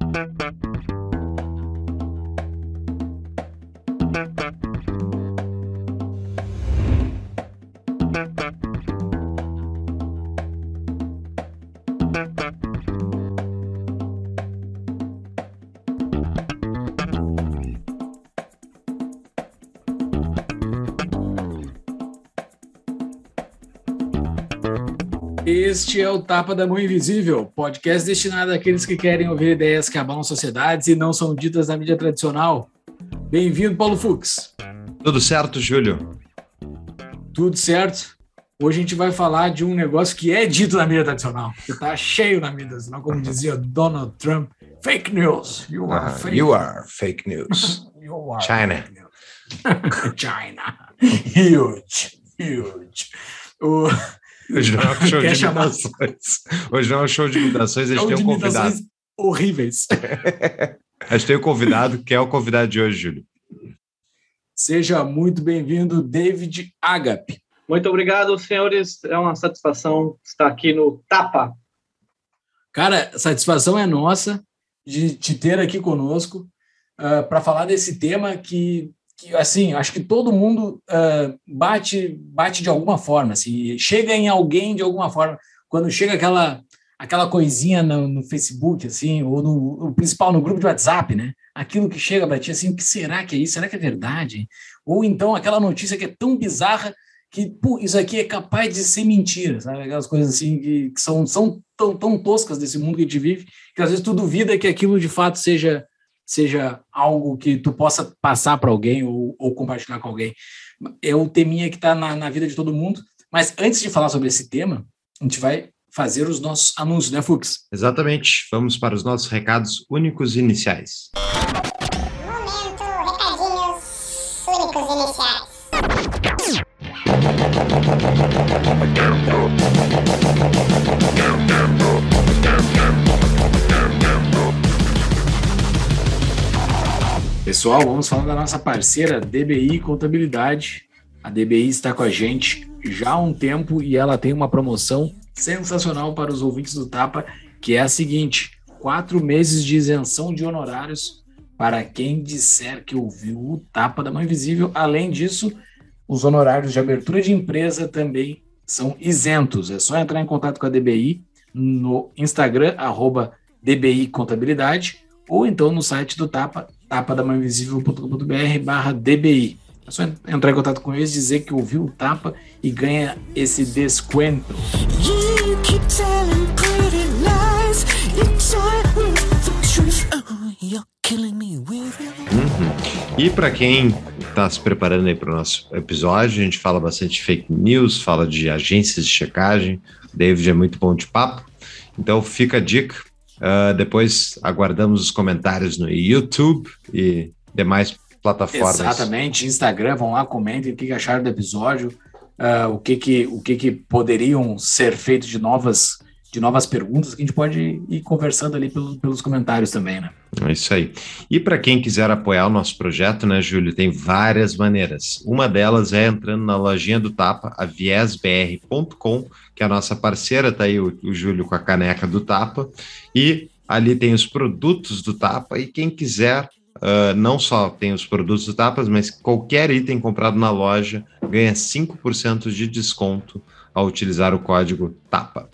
Thank you. Este é o Tapa da Mão Invisível, podcast destinado àqueles que querem ouvir ideias que abalam sociedades e não são ditas na mídia tradicional. Bem-vindo, Paulo Fux. Tudo certo, Júlio? Tudo certo. Hoje a gente vai falar de um negócio que é dito na mídia tradicional, que está cheio na mídia tradicional, como dizia Donald Trump. Fake news. You are, uh, fake. You are fake news. you are China. News. China. Huge. Huge. O... Hoje não é um show de imitações. Hoje não é um show de imitações, a gente tem um convidado. Horríveis. a gente tem um convidado, que é o convidado de hoje, Júlio. Seja muito bem-vindo, David Agape. Muito obrigado, senhores. É uma satisfação estar aqui no Tapa. Cara, satisfação é nossa de te ter aqui conosco uh, ah, para falar desse tema que que assim, acho que todo mundo uh, bate bate de alguma forma, assim, chega em alguém de alguma forma. Quando chega aquela aquela coisinha no, no Facebook, assim, ou no, principal no grupo de WhatsApp, né? Aquilo que chega para ti, assim, o que será que é isso? Será que é verdade? Ou então aquela notícia que é tão bizarra que pô, isso aqui é capaz de ser mentira, sabe? Aquelas coisas assim que, que são, são tão, tão toscas desse mundo que a gente vive, que às vezes tu duvida que aquilo de fato seja seja algo que tu possa passar para alguém ou, ou, compartilhar com alguém. É o teminha que está na, na, vida de todo mundo. Mas antes de falar sobre esse tema, a gente vai fazer os nossos anúncios, né, Fux? Exatamente. Vamos para os nossos recados únicos iniciais. Momento, recadinhos únicos iniciais. Pessoal, vamos falar da nossa parceira DBI Contabilidade. A DBI está com a gente já há um tempo e ela tem uma promoção sensacional para os ouvintes do Tapa, que é a seguinte: quatro meses de isenção de honorários para quem disser que ouviu o Tapa da Mãe Invisível. Além disso, os honorários de abertura de empresa também são isentos. É só entrar em contato com a DBI no Instagram, arroba DBI Contabilidade, ou então no site do Tapa, tapadamainvisível.com.br barra DBI. É só entrar em contato com eles, dizer que ouviu o Tapa e ganha esse desconto. Uhum. E para quem está se preparando aí para o nosso episódio, a gente fala bastante fake news, fala de agências de checagem. David é muito bom de papo. Então fica a dica Uh, depois aguardamos os comentários no YouTube e demais plataformas. Exatamente, Instagram, vão lá, comentem o que acharam do episódio, uh, o, que, que, o que, que poderiam ser feito de novas de novas perguntas que a gente pode ir conversando ali pelos, pelos comentários também, né? É isso aí. E para quem quiser apoiar o nosso projeto, né, Júlio, tem várias maneiras. Uma delas é entrando na lojinha do Tapa, a viesbr.com, que é a nossa parceira, tá aí o, o Júlio com a caneca do Tapa, e ali tem os produtos do Tapa, e quem quiser Uh, não só tem os produtos do Tapas, mas qualquer item comprado na loja ganha 5% de desconto ao utilizar o código TAPA.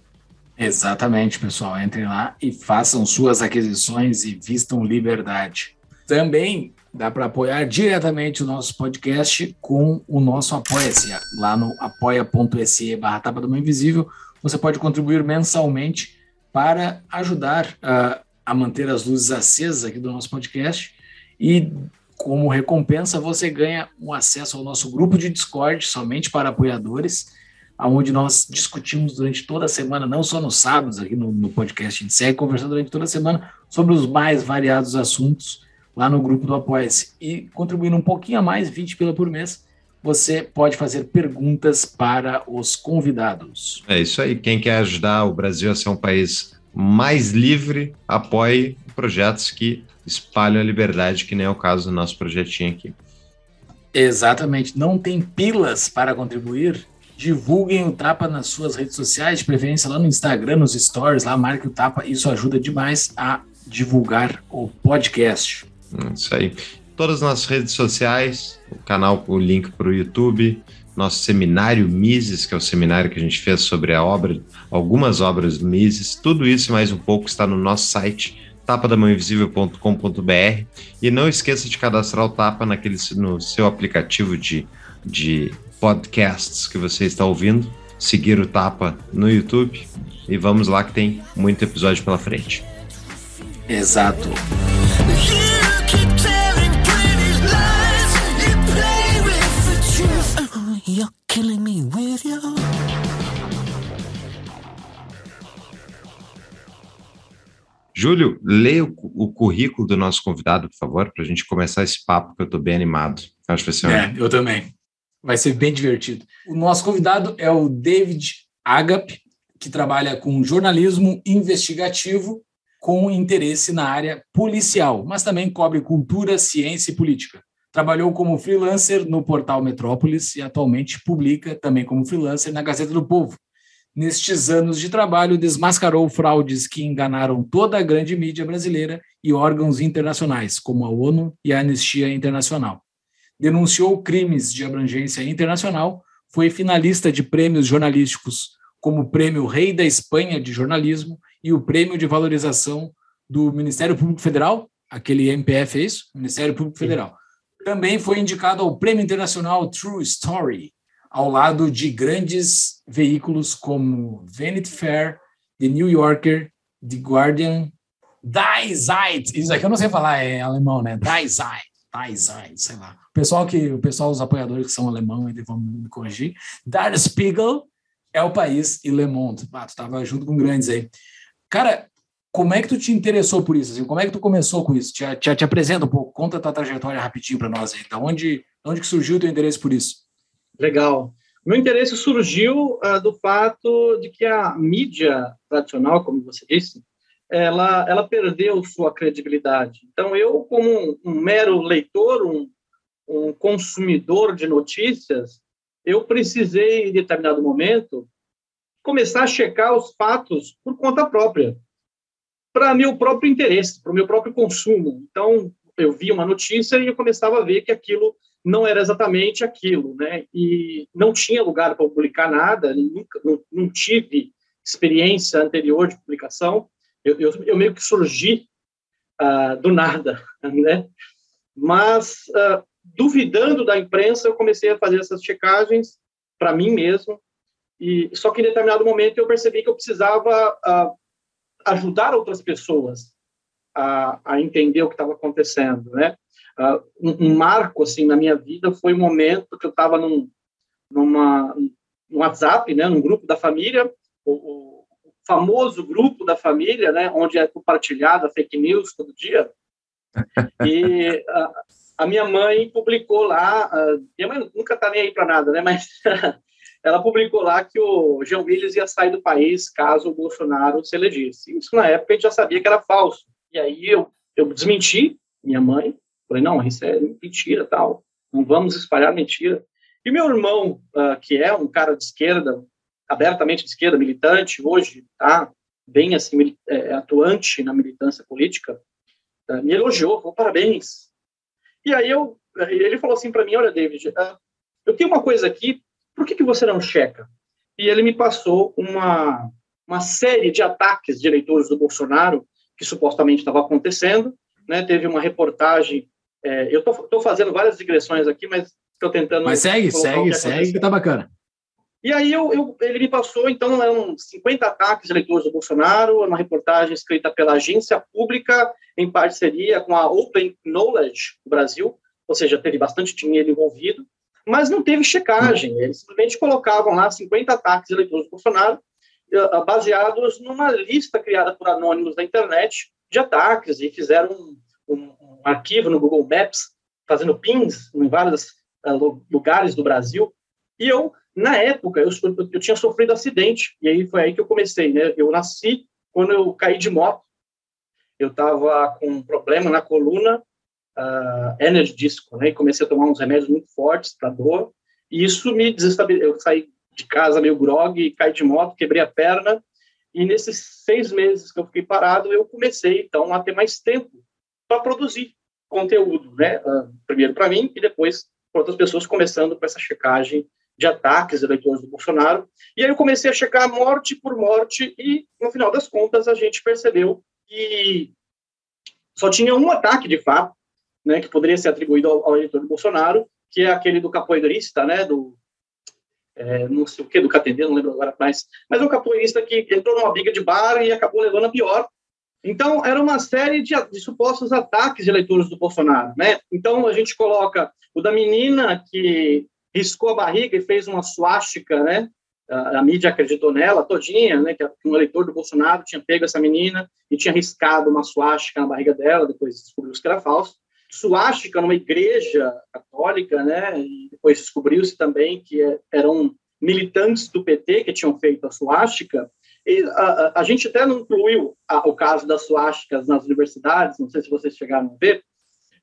Exatamente, pessoal. Entrem lá e façam suas aquisições e vistam liberdade. Também dá para apoiar diretamente o nosso podcast com o nosso Apoia-se. Lá no apoia.se barra Tapa do Invisível, você pode contribuir mensalmente para ajudar uh, a manter as luzes acesas aqui do nosso podcast e como recompensa você ganha um acesso ao nosso grupo de Discord somente para apoiadores onde nós discutimos durante toda a semana, não só nos sábados aqui no, no podcast, a gente segue conversando durante toda a semana sobre os mais variados assuntos lá no grupo do Apoia-se. E contribuindo um pouquinho a mais, 20 pila por mês, você pode fazer perguntas para os convidados. É isso aí. Quem quer ajudar o Brasil a ser um país mais livre, apoie projetos que espalham a liberdade, que nem é o caso do nosso projetinho aqui. Exatamente. Não tem pilas para contribuir? Divulguem o Tapa nas suas redes sociais, de preferência lá no Instagram, nos stories, lá marque o Tapa, isso ajuda demais a divulgar o podcast. Hum, Isso aí. Todas as nossas redes sociais, o canal, o link para o YouTube, nosso seminário Mises, que é o seminário que a gente fez sobre a obra, algumas obras do Mises, tudo isso e mais um pouco está no nosso site tapadamãoinvisível.com.br e não esqueça de cadastrar o Tapa naquele, no seu aplicativo de, de podcasts que você está ouvindo, seguir o Tapa no YouTube e vamos lá que tem muito episódio pela frente. Exato. Júlio, leia o, o currículo do nosso convidado, por favor, para a gente começar esse papo que eu estou bem animado. Acho que vai ser É, eu também. Vai ser bem divertido. O nosso convidado é o David Agap, que trabalha com jornalismo investigativo com interesse na área policial, mas também cobre cultura, ciência e política. Trabalhou como freelancer no portal Metrópolis e atualmente publica também como freelancer na Gazeta do Povo. Nestes anos de trabalho, desmascarou fraudes que enganaram toda a grande mídia brasileira e órgãos internacionais, como a ONU e a Anistia Internacional denunciou crimes de abrangência internacional, foi finalista de prêmios jornalísticos, como o Prêmio Rei da Espanha de Jornalismo e o Prêmio de Valorização do Ministério Público Federal, aquele MPF é isso? Ministério Público Federal. Também foi indicado ao Prêmio Internacional True Story, ao lado de grandes veículos como Vanity Fair, The New Yorker, The Guardian, Die Zeit. Isso aqui eu não sei falar, é alemão, né? Die Zeit. Die Zeit, sei lá. Pessoal que o pessoal os apoiadores que são alemão ainda vão me corrigir. Der Spiegel é o país e Le Monde. Ah, tu tava junto com grandes aí. Cara, como é que tu te interessou por isso? Assim? Como é que tu começou com isso? Te, te, te apresenta um pouco, conta a tua trajetória rapidinho para nós aí. Da onde, onde que surgiu o teu interesse por isso? Legal. Meu interesse surgiu ah, do fato de que a mídia tradicional, como você disse, ela, ela perdeu sua credibilidade. Então, eu, como um, um mero leitor, um, um consumidor de notícias, eu precisei, em determinado momento, começar a checar os fatos por conta própria, para meu próprio interesse, para o meu próprio consumo. Então, eu via uma notícia e eu começava a ver que aquilo não era exatamente aquilo, né? E não tinha lugar para publicar nada, nunca, não, não tive experiência anterior de publicação. Eu, eu, eu meio que surgi uh, do nada, né? Mas uh, duvidando da imprensa, eu comecei a fazer essas checagens para mim mesmo. E só que em determinado momento eu percebi que eu precisava uh, ajudar outras pessoas a, a entender o que estava acontecendo, né? Uh, um, um, marco assim na minha vida foi o momento que eu estava num numa no WhatsApp, né, num grupo da família, o, o, famoso grupo da família, né, onde é compartilhada fake news todo dia. E uh, a minha mãe publicou lá, uh, minha mãe nunca tá nem aí para nada, né, mas ela publicou lá que o Jean Willis ia sair do país caso o Bolsonaro se elegesse. Isso na época a gente já sabia que era falso. E aí eu eu desmenti minha mãe Falei, não, isso é mentira, tal. Não vamos espalhar mentira. E meu irmão, uh, que é um cara de esquerda, abertamente de esquerda, militante, hoje tá bem assim, é, atuante na militância política, uh, me elogiou, falou, parabéns. E aí eu, ele falou assim para mim, olha, David, uh, eu tenho uma coisa aqui, por que, que você não checa? E ele me passou uma, uma série de ataques de eleitores do Bolsonaro que supostamente estava acontecendo, né? Teve uma reportagem é, eu estou fazendo várias digressões aqui, mas estou tentando. Mas segue, segue, segue, que tá bacana. E aí eu, eu, ele me passou, então, eram 50 ataques eleitores do Bolsonaro, uma reportagem escrita pela agência pública em parceria com a Open Knowledge do Brasil, ou seja, teve bastante dinheiro envolvido, mas não teve checagem. Eles simplesmente colocavam lá 50 ataques eleitores do Bolsonaro, baseados numa lista criada por anônimos da internet de ataques, e fizeram um, um, um arquivo no Google Maps, fazendo pings em vários uh, lugares do Brasil. E eu, na época, eu, eu, tinha sofrido acidente, e aí foi aí que eu comecei, né? Eu nasci quando eu caí de moto. Eu estava com um problema na coluna, uh, disco, né? E comecei a tomar uns remédios muito fortes para dor, e isso me desestabilizou. Eu saí de casa meio grog, caí de moto, quebrei a perna, E nesses seis meses que eu fiquei parado, eu comecei, então, a ter mais tempo para produzir conteúdo, né? Uh, primeiro para mim e depois para outras pessoas, começando com essa checagem de ataques eleitores do Bolsonaro. E aí eu comecei a checar morte por morte e, no final das contas, a gente percebeu que só tinha um ataque, de fato, né, que poderia ser atribuído ao, ao eleitor do Bolsonaro, que é aquele do capoeirista, né, do é, não sei o que, do Catendê, não lembro agora mais, mas é um capoeirista que entrou numa briga de bar e acabou levando a pior. Então, era uma série de, de supostos ataques de eleitores do Bolsonaro, né? Então, a gente coloca o da menina que riscou a barriga e fez uma suástica, né? A, a, mídia acreditou nela todinha, né? Que um eleitor do Bolsonaro tinha pego essa menina e tinha riscado uma suástica na barriga dela, depois descobriu que era falso. Suástica numa igreja católica, né? E depois descobriu-se também que é, eram militantes do PT que tinham feito a suástica. E a, a, a gente até não incluiu o caso das suásticas nas universidades, não sei se vocês chegaram a ver,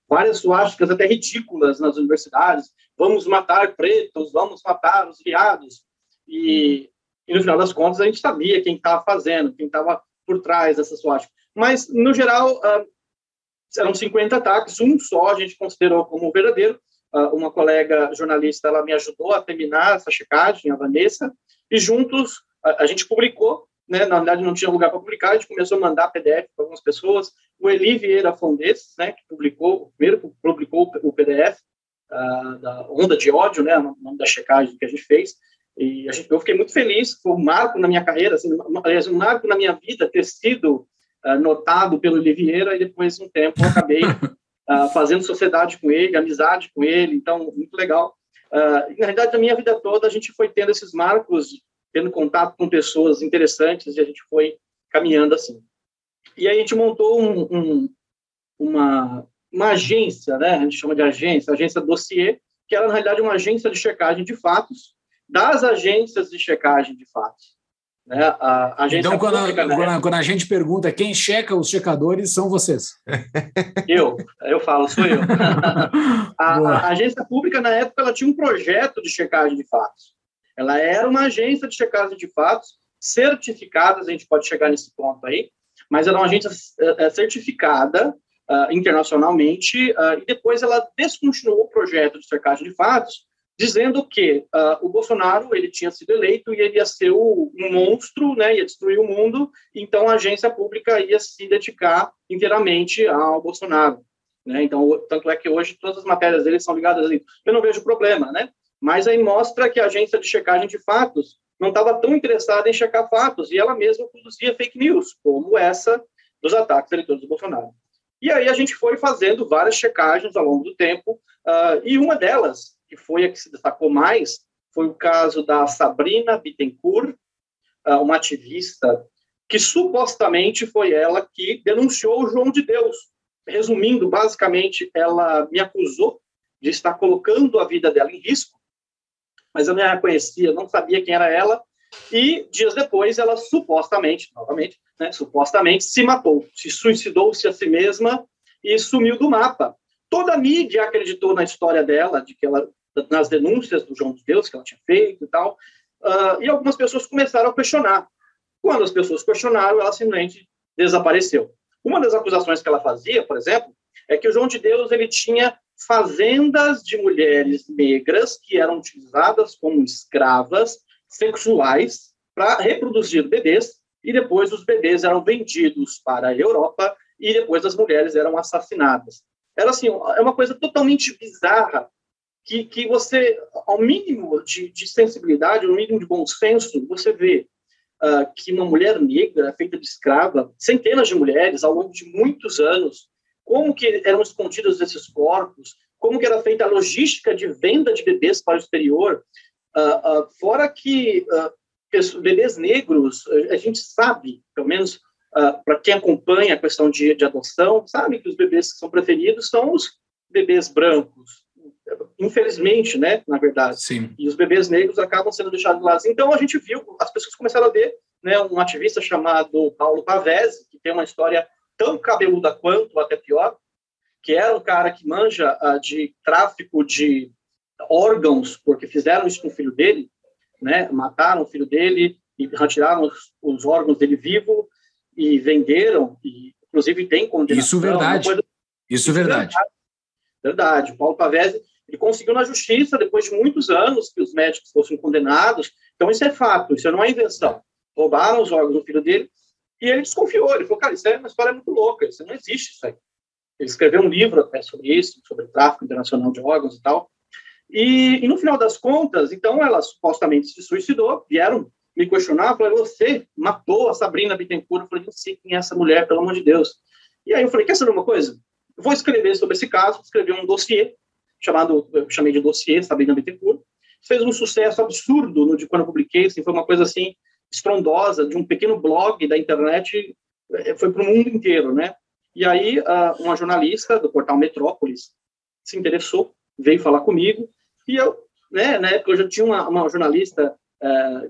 várias suásticas até ridículas nas universidades. Vamos matar pretos, vamos matar os viados. E, e no final das contas, a gente sabia quem estava fazendo, quem estava por trás dessa suástica. Mas, no geral, uh, eram 50 ataques, um só a gente considerou como verdadeiro. Uh, uma colega jornalista ela me ajudou a terminar essa checagem, a Vanessa, e juntos a, a gente publicou né, na verdade não tinha lugar para publicar, a gente começou a mandar PDF para algumas pessoas. O Eli Vieira Fondes, né, que publicou, primeiro publicou o PDF uh, da Onda de Ódio, né, o nome da checagem que a gente fez, e a gente, eu fiquei muito feliz, foi um marco na minha carreira, assim, aliás, um marco na minha vida ter sido uh, notado pelo Eli Vieira, e depois de um tempo eu acabei uh, fazendo sociedade com ele, amizade com ele, então, muito legal. na realidade, na minha vida toda, a gente foi tendo esses marcos tendo contato com pessoas interessantes e a gente foi caminhando assim. E aí a gente montou um, um, uma, uma agência, né? A gente chama de agência, agência dossiê, que era na realidade uma agência de checagem de fatos das agências de checagem de fatos. Né? A então, quando, pública, a, né? quando, a, quando, a, gente pergunta quem checa os checadores, são vocês. Eu, eu falo, sou eu. a, agência pública, na época, ela tinha um projeto de checagem de fatos. Ela era uma agência de checagem de fatos certificada, a gente pode chegar nesse ponto aí, mas era uma agência eh, eh, certificada uh, internacionalmente, uh, e depois ela descontinuou o projeto de checagem de fatos, dizendo que uh, o Bolsonaro ele tinha sido eleito e ele ia ser o, um monstro, né, ia destruir o mundo, então a agência pública ia se dedicar inteiramente ao Bolsonaro. Né? Então, tanto é que hoje todas as matérias dele são ligadas a isso. Eu não vejo problema, né? Mas aí mostra que a agência de checagem de fatos não estava tão interessada em checar fatos, e ela mesma produzia fake news, como essa dos ataques eleitores do Bolsonaro. E aí a gente foi fazendo várias checagens ao longo do tempo, uh, e uma delas, que foi a que se destacou mais, foi o caso da Sabrina Bittencourt, uh, uma ativista que supostamente foi ela que denunciou o João de Deus. Resumindo, basicamente, ela me acusou de estar colocando a vida dela em risco mas eu não a conhecia, não sabia quem era ela. E dias depois, ela supostamente, novamente, né, supostamente se matou, se suicidou-se a si mesma e sumiu do mapa. Toda a mídia acreditou na história dela, de que ela nas denúncias do João de Deus que ela tinha feito e tal. Uh, e algumas pessoas começaram a questionar. Quando as pessoas questionaram, ela simplesmente desapareceu. Uma das acusações que ela fazia, por exemplo, é que o João de Deus ele tinha fazendas de mulheres negras que eram utilizadas como escravas sexuais para reproduzir bebês e depois os bebês eram vendidos para a Europa e depois as mulheres eram assassinadas. Era assim, é uma coisa totalmente bizarra que, que você, ao mínimo de, de sensibilidade, ao mínimo de bom senso, você vê uh, que uma mulher negra feita de escrava, centenas de mulheres ao longo de muitos anos, como que eram escondidos esses corpos, como que era feita a logística de venda de bebês para o exterior, uh, uh, fora que uh, bebês negros, a gente sabe, pelo menos para quem acompanha a questão de, de adoção, sabe que os bebês que são preferidos são os bebês brancos, infelizmente, né, na verdade. Sim. E os bebês negros acabam sendo deixados de lado. Então a gente viu, as pessoas começaram a ver, né, um ativista chamado Paulo Pavese, que tem uma história tão cabeluda quanto, até pior, que era um cara que manja de tráfico de órgãos, porque fizeram isso com o filho dele, né? Mataram o filho dele e retiraram os, os órgãos dele vivo e venderam, e inclusive tem condenação. Isso verdade. coisa- Isso é verdade. Verdade. O Paulo Pavese, ele conseguiu na justiça, depois de muitos anos, que os médicos fossem condenados. Então, isso é fato, isso não é invenção. Roubaram os órgãos do filho dele e ele desconfiou. Ele falou, cara, isso é uma história muito louca, isso não existe isso aí. Ele escreveu um livro até sobre isso, sobre tráfico internacional de órgãos e tal. E, e no final das contas, então, ela supostamente se suicidou, vieram me questionar, falaram, você matou a Sabrina Bittencourt? Eu falei, não sei quem é essa mulher, pelo amor de Deus. E aí eu falei, quer saber uma coisa? Eu vou escrever sobre esse caso, escrevi um dossiê, chamado, eu chamei de dossiê Sabrina Bittencourt. Fez um sucesso absurdo no de quando eu publiquei, assim, foi uma coisa assim estrondosa de um pequeno blog da internet, eh, foi para o mundo inteiro, né? E aí ah, uma jornalista do portal Metrópolis se interessou, veio falar comigo e eu, né, na época eu já tinha uma, uma jornalista eh,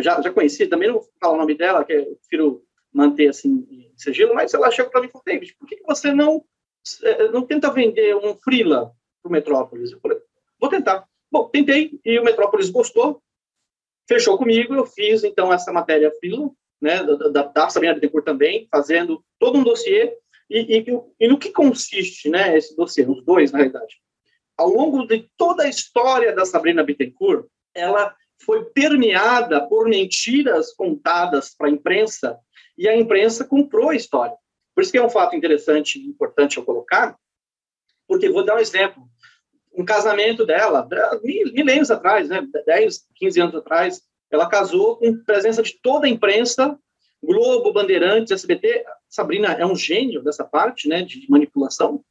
já, já conhecida, também não vou falar o nome dela, que eu prefiro manter assim em sigilo, mas ela chegou para mim e falou, David, por que, você não eh, não tenta vender um freela para o Metrópolis? Eu falei, vou tentar. Bom, tentei e o Metrópolis gostou, fechou comigo, eu fiz então essa matéria freela, né, da, da, da Sabrina Bittencourt também, fazendo todo um dossiê e, e, e no que consiste, né, esse dossiê, os dois na realidade. Ao longo de toda a história da Sabrina Bittencourt, ela foi permeada por mentiras contadas para a imprensa e a imprensa comprou a história. Por isso que é um fato interessante e importante eu colocar, porque vou dar um exemplo. Um casamento dela, mil- milênios atrás, né, 10, 15 anos atrás, ela casou com presença de toda a imprensa, Globo, Bandeirantes, SBT. Sabrina é um gênio dessa parte, né, de manipulação,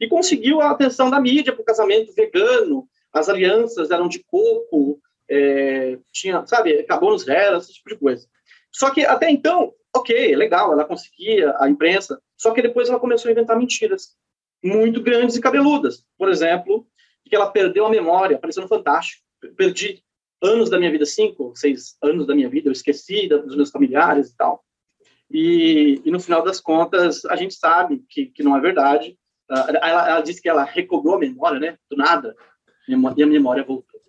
e conseguiu a atenção da mídia para o casamento vegano, as alianças eram de coco, é, tinha, sabe, acabou nos réus, esse tipo de coisa. Só que até então, ok, legal, ela conseguia a imprensa, só que depois ela começou a inventar mentiras muito grandes e cabeludas. Por exemplo, que ela perdeu a memória, apareceu no Fantástico. Perdi anos da minha vida, cinco, seis anos da minha vida, eu esqueci dos meus familiares e tal. E, e no final das contas, a gente sabe que, que não é verdade. Ah, Ela, ela disse que ela recobrou a memória, né? Do nada. E a memória voltou.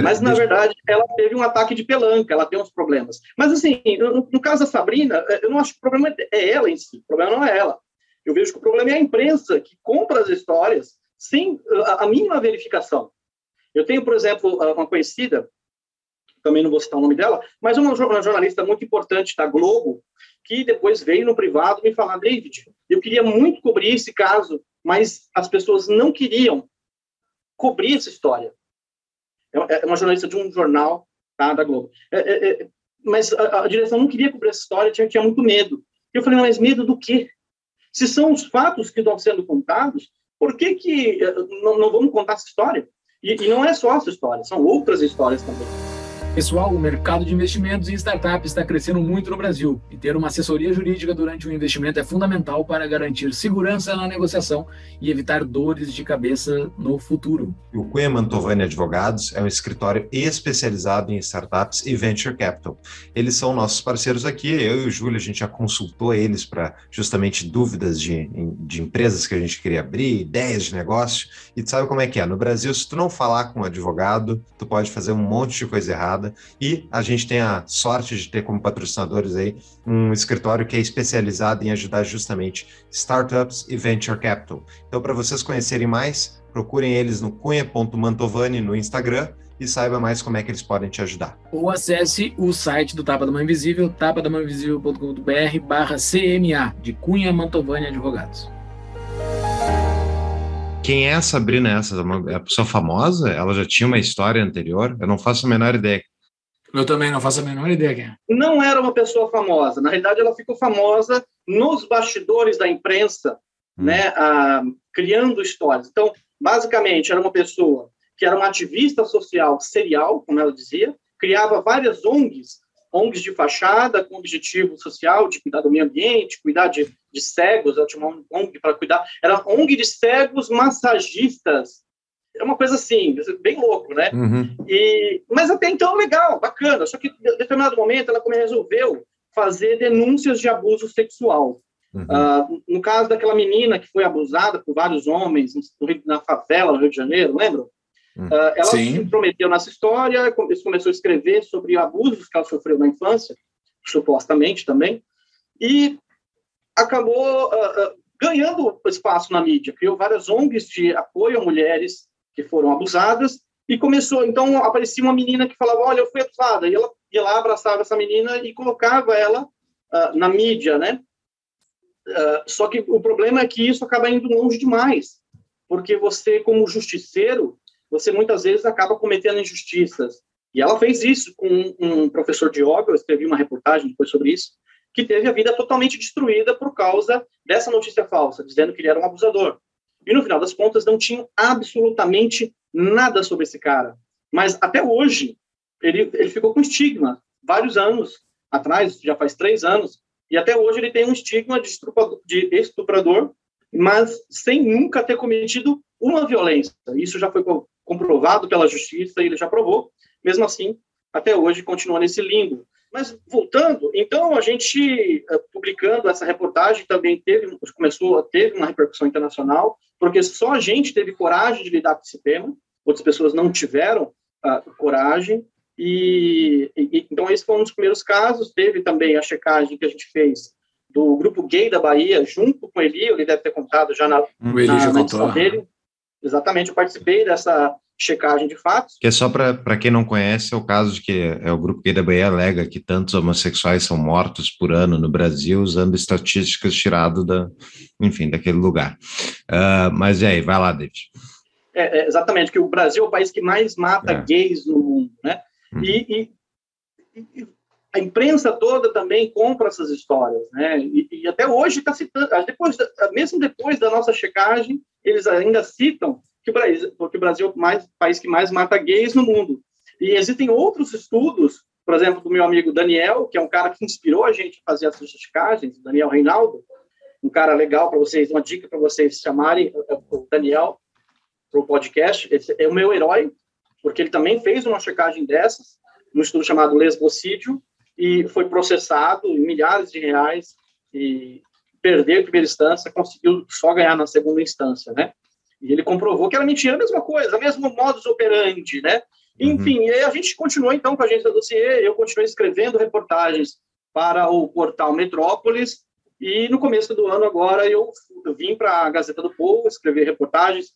Mas, na verdade, ela teve um ataque de pelanca, ela tem uns problemas. Mas, assim, no, no caso da Sabrina, eh, eu não acho que o problema é ela em si, o problema não é ela. Eu vejo que o problema é a imprensa, que compra as histórias sem a, a mínima verificação. Eu tenho, por exemplo, uma conhecida, também não vou citar o nome dela, mas uma, jo- uma jornalista muito importante da Globo, que depois veio no privado me falar, David, eu queria muito cobrir esse caso, mas as pessoas não queriam cobrir essa história é uma jornalista de um jornal tá, da Globo. É, é, é, mas a, a, direção não queria cobrir essa história, tinha, tinha muito medo. Eu falei, mas medo do quê? Se são os fatos que estão sendo contados, por que, que não, não vamos contar essa história? E, e não é só essa história, são outras histórias também. Pessoal, o mercado de investimentos em startups está crescendo muito no Brasil e ter uma assessoria jurídica durante o investimento é fundamental para garantir segurança na negociação e evitar dores de cabeça no futuro. O Cunha Mantovani Advogados é um escritório especializado em startups e venture capital. Eles são nossos parceiros aqui. Eu e o Júlio, a gente já consultou eles para justamente dúvidas de, de empresas que a gente queria abrir, ideias de negócio. E tu sabe como é que é? No Brasil, se tu não falar com um advogado, tu pode fazer um monte de coisa errada. E a gente tem a sorte de ter como patrocinadores aí um escritório que é especializado em ajudar justamente startups e venture capital. Então, para vocês conhecerem mais, procurem eles no cunha.mantovani no Instagram e saiba mais como é que eles podem te ajudar. Ou acesse o site do Tapa da Mãe Invisível, tapadamãeinvisível.com.br barra CMA, de Cunha Mantovani Advogados. Quem é a Sabrina essa? É uma pessoa famosa? Ela já tinha uma história anterior? Eu não faço a menor ideia. Eu também não faço a menor ideia quem é. Não era uma pessoa famosa. Na realidade, ela ficou famosa nos bastidores da imprensa, hum. né, a, criando histórias. Então, basicamente, era uma pessoa que era uma ativista social serial, como ela dizia, criava várias ONGs, ONGs de fachada, com objetivo social de cuidar do meio ambiente, cuidar de, de cegos, ela tinha uma ONG para cuidar, era ONG de cegos massagistas, é uma coisa assim, bem louco, né? Uhum. E, mas até então, legal, bacana, só que em determinado momento ela resolveu fazer denúncias de abuso sexual. Uhum. Uh, no caso daquela menina que foi abusada por vários homens na favela do Rio de Janeiro, lembram? Ah, ela Sim. se intrometeu nessa história, come- começou a escrever sobre abusos que ela sofreu na infância, supostamente também, e acabou ah, ganhando espaço na mídia. Criou várias ONGs de apoio a mulheres que foram abusadas e começou. Então, aparecia uma menina que falava: Olha, eu fui abusada. E ela ia lá, abraçava essa menina e colocava ela ah, na mídia, né? Ah, só que o problema é que isso acaba indo longe demais, porque você, como justiceiro, você muitas vezes acaba cometendo injustiças. E ela fez isso com um, um professor de yoga, eu escrevi uma reportagem depois sobre isso, que teve a vida totalmente destruída por causa dessa notícia falsa, dizendo que ele era um abusador. E no final das contas não tinham absolutamente nada sobre esse cara. Mas até hoje ele, ele ficou com estigma. Vários anos atrás, já faz três anos, e até hoje ele tem um estigma de estuprador, de estuprador mas sem nunca ter cometido uma violência. Isso já foi co- comprovado pela justiça ele já provou. Mesmo assim, até hoje continua nesse limbo. Mas voltando, então a gente eh, publicando essa reportagem também teve começou a ter uma repercussão internacional, porque só a gente teve coragem de lidar com esse tema, outras pessoas não tiveram ah, coragem. E, e- então esse foi um dos primeiros casos. Teve também a checagem que a gente fez do grupo gay da Bahia, junto com ele, ele deve ter contado já na, O Eli na, já na edição dele. Exatamente, eu participei dessa checagem de fatos. Que é só para quem não conhece, é o caso de que é o grupo gay da alega que tantos homossexuais são mortos por ano no Brasil usando estatísticas tiradas da, enfim, daquele lugar. Ah, mas e aí, vai lá, David. É, é, exatamente, que o Brasil é o país que mais mata É. gays no mundo, né? Uhum. E, e- e a imprensa toda também compra essas histórias, né? E, e até hoje está citando, ah, depois, mesmo depois da nossa checagem, eles ainda citam que o Brasil, que o Brasil é o mais, país que mais mata gays no mundo. E existem outros estudos, por exemplo, do meu amigo Daniel, que é um cara que inspirou a gente a fazer essas checagens, Daniel Reinaldo, um cara legal para vocês, uma dica para vocês chamarem o Daniel para o podcast. Esse é o meu herói, porque ele também fez uma checagem dessas, num estudo chamado lesbocídio, e foi processado em milhares de reais e perdeu a primeira instância, conseguiu só ganhar na segunda instância, né? E ele comprovou que era mentira, a mesma coisa, mesmo modus operandi, né? Enfim, e aí a gente continuou então com a agência do dossiê, eu continuei escrevendo reportagens para o portal Metrópolis, e no começo do ano agora eu, eu vim para a Gazeta do Povo escrever reportagens.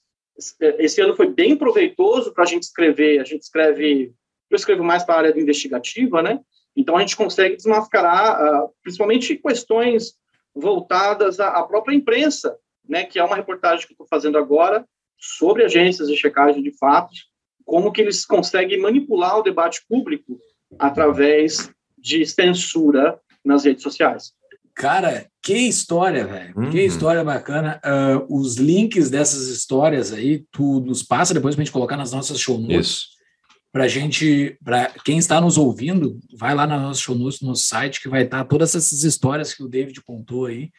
Esse ano foi bem proveitoso para a gente escrever. A gente escreve, eu escrevo mais para a área investigativa, né? Então a gente consegue desmascarar, ah, principalmente questões voltadas à própria imprensa, né? Que é uma reportagem que eu estou fazendo agora sobre agências de checagem de fatos, como que eles conseguem manipular o debate público através de censura nas redes sociais. Cara, que história, velho. Uhum. Que história bacana. Ah, os links dessas histórias aí, tu nos passa depois pra gente colocar nas nossas show notes. Isso. Pra gente, pra quem está nos ouvindo, vai lá nas nossas show notes no nosso site que vai estar todas essas histórias que o David contou aí.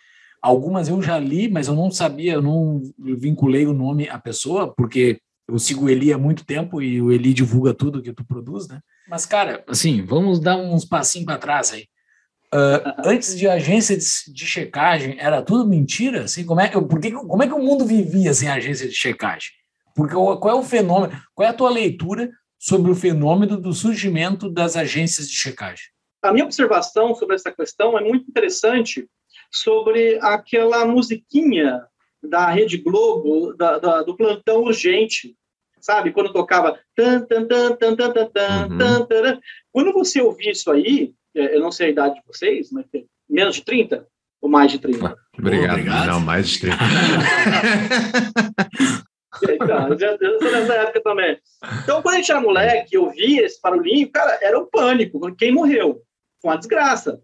Algumas eu já li, mas eu não sabia, eu não vinculei o nome à pessoa, porque eu sigo o Eli há muito tempo e o Eli divulga tudo que tu produz, né? Mas, cara, assim, vamos dar uns passinhos para trás aí. Ah, antes de agência de, de checagem, era tudo mentira? Assim, como, é, que- por que, como é que o mundo vivia sem agência de checagem? Porque qual é o fenômeno? Qual é a tua leitura sobre o fenômeno do surgimento das agências de checagem? A minha observação sobre essa questão é muito interessante sobre aquela musiquinha da Rede Globo, da, da- do plantão urgente, sabe? Quando tocava tan, tan, tan, tan, tan, tan, tan, Uhum. tan. Quando você ouvir isso aí, é, eu não sei a idade de vocês, mas menos de 30 ou mais de 30? Obrigado. Obrigado. Não, mais de 30. Então, eu já- eu sou dessa época também. Então, quando a gente era moleque, eu via esse barulhinho, cara, era um pânico. Quem morreu? Foi uma desgraça.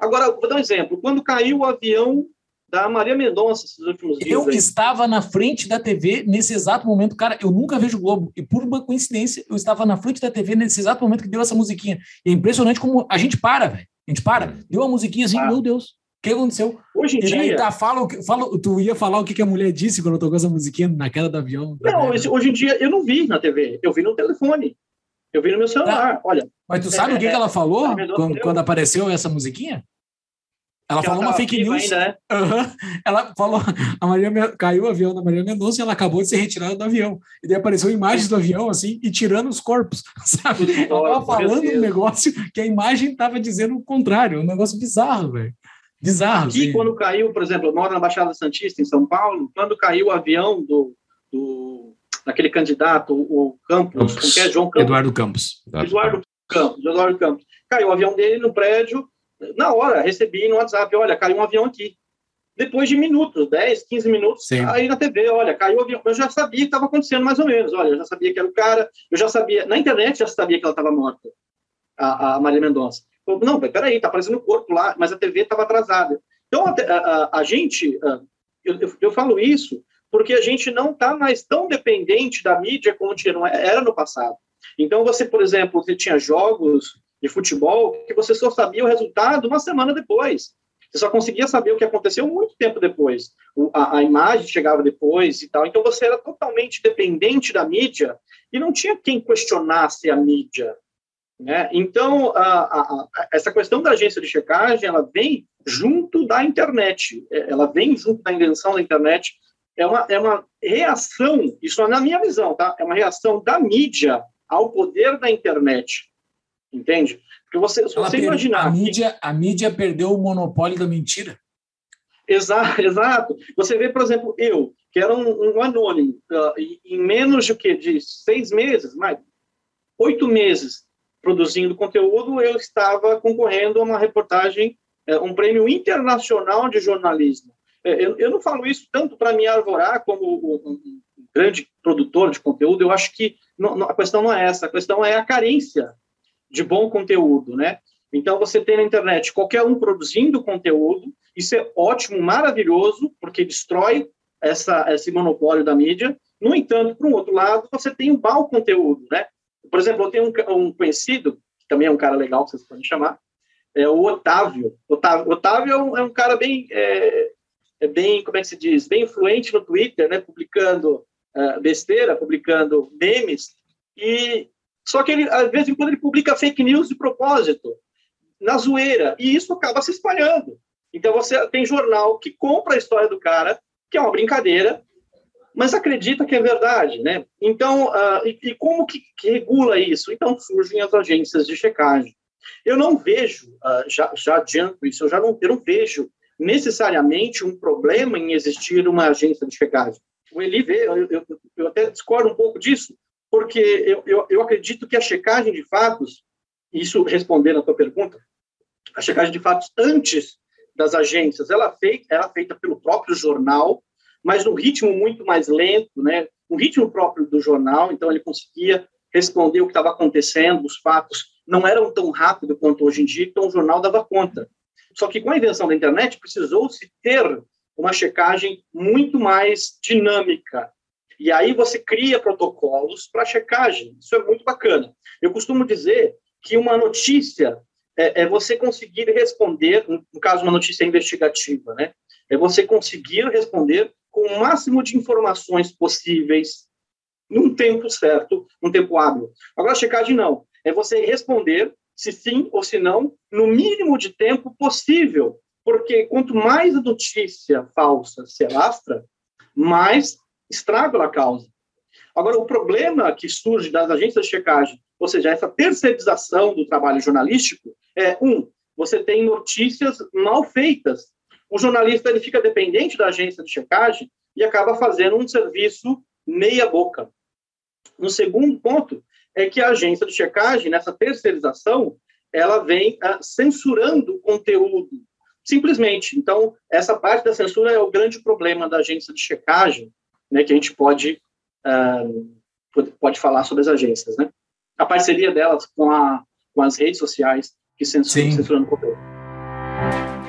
Agora, vou dar um exemplo. Quando caiu o avião da Maria Mendonça, esses últimos dias. Eu aí, estava na frente da TV nesse exato momento, cara. Eu nunca vejo Globo. E por uma coincidência, eu estava na frente da TV nesse exato momento que deu essa musiquinha. E é impressionante como a gente para, velho. A gente para. Deu uma musiquinha assim, Ah. meu Deus. O que aconteceu? hoje em dia. tá, fala, fala, tu ia falar o que, que a mulher disse quando tocou essa musiquinha na queda do avião. Não, hoje em dia eu não vi na TV, eu vi no telefone. Eu vi no meu celular. Olha, Mas tu sabe o que, É, que ela falou quando, quando apareceu essa musiquinha? Ela falou ela uma fake news. ainda, né? Aham. Ela falou, a Maria Men- caiu o avião da Maria Mendonça e ela acabou de ser retirada do avião. E daí apareceu imagens do avião assim e tirando os corpos, sabe? Ela tava falando um negócio que a imagem tava dizendo o contrário, um negócio bizarro, velho. Bizarro. Aqui, assim. quando caiu, por exemplo, eu moro na Baixada Santista, em São Paulo, quando caiu o avião do, do daquele candidato, o Campos, Campos. que é João Campos, Eduardo Campos. Eduardo Campos, Eduardo Campos, caiu o avião dele no prédio, na hora, recebi no WhatsApp, olha, caiu um avião aqui. Depois de minutos, 10, 15 minutos, Sim. aí na TV, olha, caiu o avião. Eu já sabia que estava acontecendo mais ou menos, olha, eu já sabia que era o cara, eu já sabia, na internet já sabia que ela estava morta, a, a Maria Mendonça. Eu, não, peraí, tá aparecendo o corpo lá, mas a TV estava atrasada. Então, a, a- a gente, ah, eu, eu, eu falo isso porque a gente não está mais tão dependente da mídia como é- era no passado. Então, você, por exemplo, você tinha jogos de futebol que você só sabia o resultado uma semana depois. Você só conseguia saber o que aconteceu muito tempo depois. O- a, a imagem chegava depois e tal. Então, você era totalmente dependente da mídia e não tinha quem questionasse a mídia. Né? Então, a, a, essa questão da agência de checagem, ela vem junto da internet. É, Ela vem junto da invenção da internet. É uma, é uma reação, isso é na minha visão, tá? É uma reação da mídia ao poder da internet. Entende? Porque você, se Ela você per- imaginar... a, que- mídia, a mídia perdeu o monopólio da mentira. Exato, exato. Você vê, por exemplo, eu, que era um, um anônimo, e- em menos de, o quê? de seis meses, mais oito meses produzindo conteúdo, eu estava concorrendo a uma reportagem, eh, um prêmio internacional de jornalismo. Eh, Eu, eu não falo isso tanto para me arvorar como um, grande produtor de conteúdo, eu acho que não- não- a questão não é essa, a questão é a carência de bom conteúdo, né? Então, você tem na internet qualquer um produzindo conteúdo, isso é ótimo, maravilhoso, porque destrói essa, esse monopólio da mídia. No entanto, por um outro lado, você tem um mau conteúdo, né? Por exemplo, eu tenho um, um conhecido, que também é um cara legal, que vocês podem chamar, é o Otávio. Otávio, Otávio é, um, é um cara bem, é, é bem, como é que se diz, bem influente no Twitter, né? Publicando eh, besteira, publicando memes, e só que ele, às vezes, quando ele publica fake news de propósito, na zoeira, e isso acaba se espalhando. Então, você tem jornal que compra a história do cara, que é uma brincadeira, mas acredita que é verdade, né? Então, ah, e, e como que, que regula isso? Então, surgem as agências de checagem. Eu não vejo, ah, já, já adianto isso, eu já não, eu não vejo necessariamente um problema em existir uma agência de checagem. O Eli vê, eu, eu, eu até discordo um pouco disso, porque eu, eu, eu acredito que a checagem de fatos, isso respondendo a tua pergunta, a checagem de fatos antes das agências, ela, é feita, ela é feita pelo próprio jornal, mas num ritmo muito mais lento, né? um ritmo próprio do jornal, então ele conseguia responder o que estava acontecendo, os fatos não eram tão rápido quanto hoje em dia, então o jornal dava conta. Só que com a invenção da internet precisou-se ter uma checagem muito mais dinâmica. E aí você cria protocolos para checagem. Isso é muito bacana. Eu costumo dizer que uma notícia é, é você conseguir responder, no caso uma notícia investigativa, né? É você conseguir responder com o máximo de informações possíveis num tempo certo, num tempo hábil. Agora, checagem não. É você responder se sim ou se não, no mínimo de tempo possível. Porque quanto mais a notícia falsa se alastra, mais estrago ela causa. Agora, o problema que surge das agências de checagem, ou seja, essa terceirização do trabalho jornalístico, é, um, você tem notícias mal feitas. O jornalista ele fica dependente da agência de checagem e acaba fazendo um serviço meia boca. No segundo ponto, é que a agência de checagem, nessa terceirização, ela vem uh, censurando o conteúdo, simplesmente. Então, essa parte da censura é o grande problema da agência de checagem, né, que a gente pode, uh, pode falar sobre as agências. Né? A parceria delas com, a, com as redes sociais que censuram, censurando o conteúdo.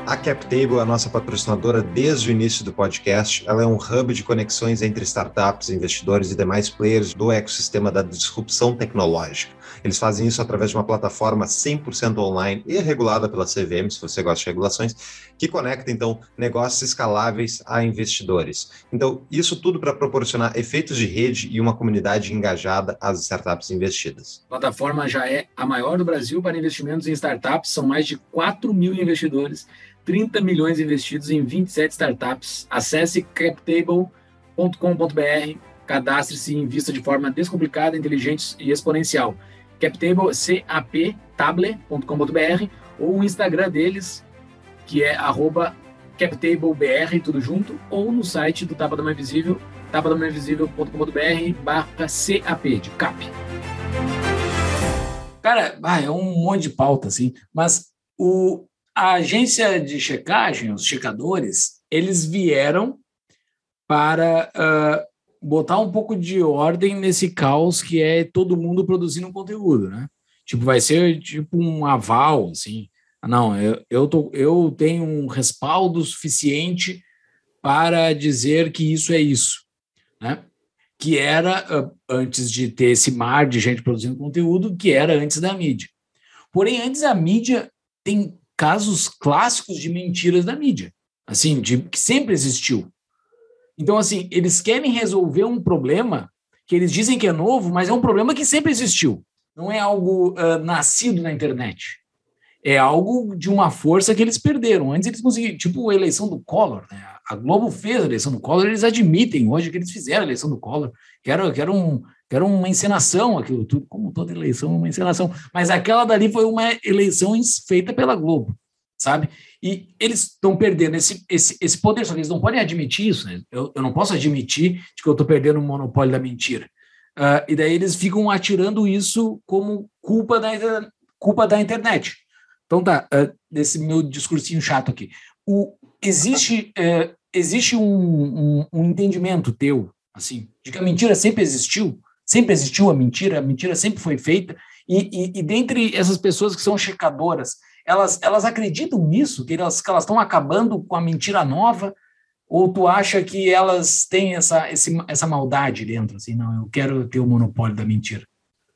A CapTable é a nossa patrocinadora desde o início do podcast. Ela é um hub de conexões entre startups, investidores e demais players do ecossistema da disrupção tecnológica. Eles fazem isso através de uma plataforma 100% online e regulada pela CVM, se você gosta de regulações, que conecta, então, negócios escaláveis a investidores. Então, isso tudo para proporcionar efeitos de rede e uma comunidade engajada às startups investidas. A plataforma já é a maior do Brasil para investimentos em startups, são mais de 4 mil investidores 30 milhões investidos em 27 startups. Acesse captable.com.br, cadastre-se e invista de forma descomplicada, inteligente e exponencial. Captable, captable.com.br ou o Instagram deles, que é arroba captablebr, tudo junto, ou no site do Tapa da Mãe Visível, tapadamainvisível.com.br barra CAP, de CAP. Cara, é um monte de pauta, assim, mas o, a agência de checagem, os checadores, eles vieram para uh, botar um pouco de ordem nesse caos que é todo mundo produzindo conteúdo, né? Tipo, vai ser tipo um aval, assim. Não, eu, eu, tô, eu tenho um respaldo suficiente para dizer que isso é isso, né? Que era uh, antes de ter esse mar de gente produzindo conteúdo, que era antes da mídia. Porém, antes a mídia tem casos clássicos de mentiras da mídia, assim, de que sempre existiu. Então, assim, eles querem resolver um problema que eles dizem que é novo, mas é um problema que sempre existiu. Não é algo uh, nascido na internet. É algo de uma força que eles perderam. Antes eles conseguiram, tipo a eleição do Collor, né? A Globo fez a eleição do Collor, eles admitem hoje que eles fizeram a eleição do Collor, que era, que era, um, que era uma encenação, aquilo tudo, como toda eleição é uma encenação. Mas aquela dali foi uma eleição feita pela Globo, sabe? E eles estão perdendo esse, esse, esse poder, só que eles não podem admitir isso. Né? Eu, eu não posso admitir que eu estou perdendo o monopólio da mentira. Uh, e daí eles ficam atirando isso como culpa da, culpa da internet. Então tá, uh, desse meu discursinho chato aqui. O, existe uh, existe um, um, um, entendimento teu, assim, de que a mentira sempre existiu, sempre existiu a mentira, a mentira sempre foi feita, e, e, e dentre essas pessoas que são checadoras, elas, elas acreditam nisso, que elas que elas estão acabando com a mentira nova, ou tu acha que elas têm essa, esse, essa maldade dentro, assim, não, eu quero ter o monopólio da mentira?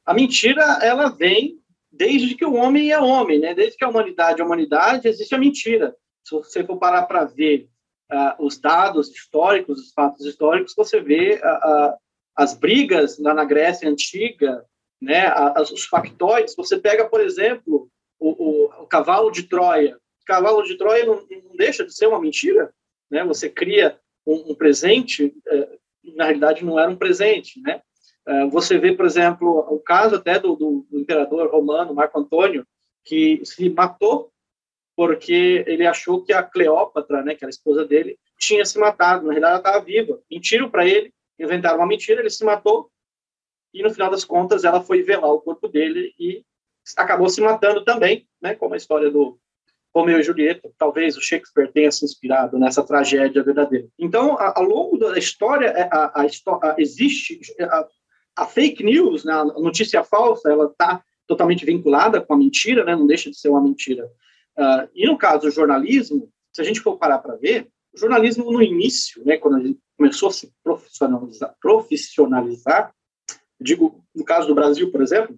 A mentira, ela vem desde que o homem é homem, né? Desde que a humanidade é humanidade, existe a mentira. Se você for parar para ver uh, os dados históricos, os fatos históricos, você vê uh, uh, as brigas lá na Grécia antiga, né? os factóides. Você pega, por exemplo, o, o, o cavalo de Troia. O cavalo de Troia não, não, deixa de ser uma mentira, né? Você cria um, um presente, eh, na realidade não era um presente, né? Eh, você vê, por exemplo, o caso até do, do, do imperador romano Marco Antônio, que se matou porque ele achou que a Cleópatra, né, que era a esposa dele, tinha se matado. Na realidade, ela estava viva. Mentiram para ele, inventaram uma mentira, ele se matou. E no final das contas, ela foi velar o corpo dele e acabou se matando também, né, como a história do Romeu e Julieta. Talvez o Shakespeare tenha se inspirado nessa tragédia verdadeira. Então, ao longo da história, é, a, a, a existe a, a, fake news, né, a notícia falsa, ela está totalmente vinculada com a mentira, né, não deixa de ser uma mentira. Uh, e no caso do jornalismo, se a gente for parar para ver, o jornalismo no início, né, quando a gente começou a se profissionalizar, profissionalizar, digo, no caso do Brasil, por exemplo,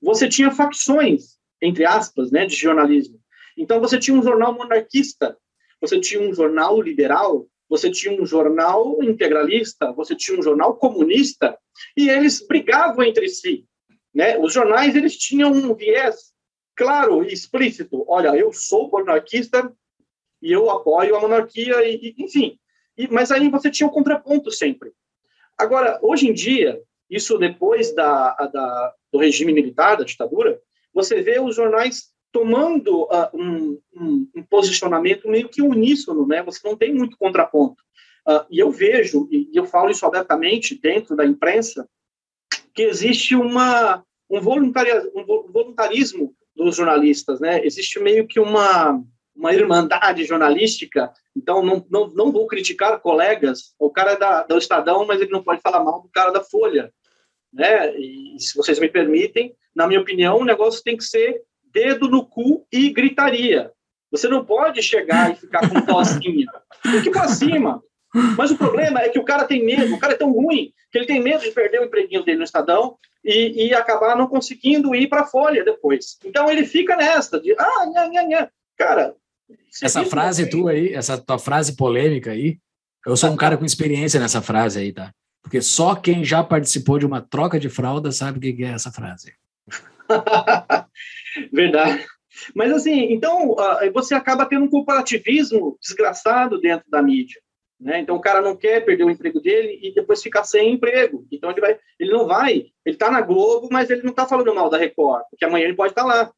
você tinha facções, entre aspas, né, de jornalismo. Então, você tinha um jornal monarquista, você tinha um jornal liberal, você tinha um jornal integralista, você tinha um jornal comunista, e eles brigavam entre si. Né? Os jornais eles tinham um viés claro e explícito. Olha, eu sou monarquista e eu apoio a monarquia, e, e enfim. E, mas aí você tinha o um contraponto sempre. Agora, hoje em dia, isso depois da, da, do regime militar, da ditadura, você vê os jornais tomando uh, um, um, um, posicionamento meio que uníssono, né? Você não tem muito contraponto. Uh, e eu vejo, e eu falo isso abertamente dentro da imprensa, que existe uma, um, um voluntarismo dos jornalistas, né? Existe meio que uma, uma irmandade jornalística, então não, não, não vou criticar colegas, o cara é da, do Estadão, mas ele não pode falar mal do cara da Folha, né? E se vocês me permitem, na minha opinião, o negócio tem que ser dedo no cu e gritaria. Você não pode chegar e ficar com tocinha. Tem que ir para cima. Mas o problema é que o cara tem medo, o cara é tão ruim que ele tem medo de perder o empreguinho dele no Estadão e, e acabar não conseguindo ir para a Folha depois. Então ele fica nesta de ah, nha, nha, nha. cara. Essa frase tua aí, essa tua frase polêmica aí, eu sou um cara com experiência nessa frase aí, tá? Porque só quem já participou de uma troca de fralda sabe o que é essa frase. Verdade. Mas assim, então ah, você acaba tendo um corporativismo desgraçado dentro da mídia. Né? Então o cara não quer perder o emprego dele e depois ficar sem emprego. Então ele vai, ele não vai, ele está na Globo, mas ele não está falando mal da Record, porque amanhã ele pode estar lá.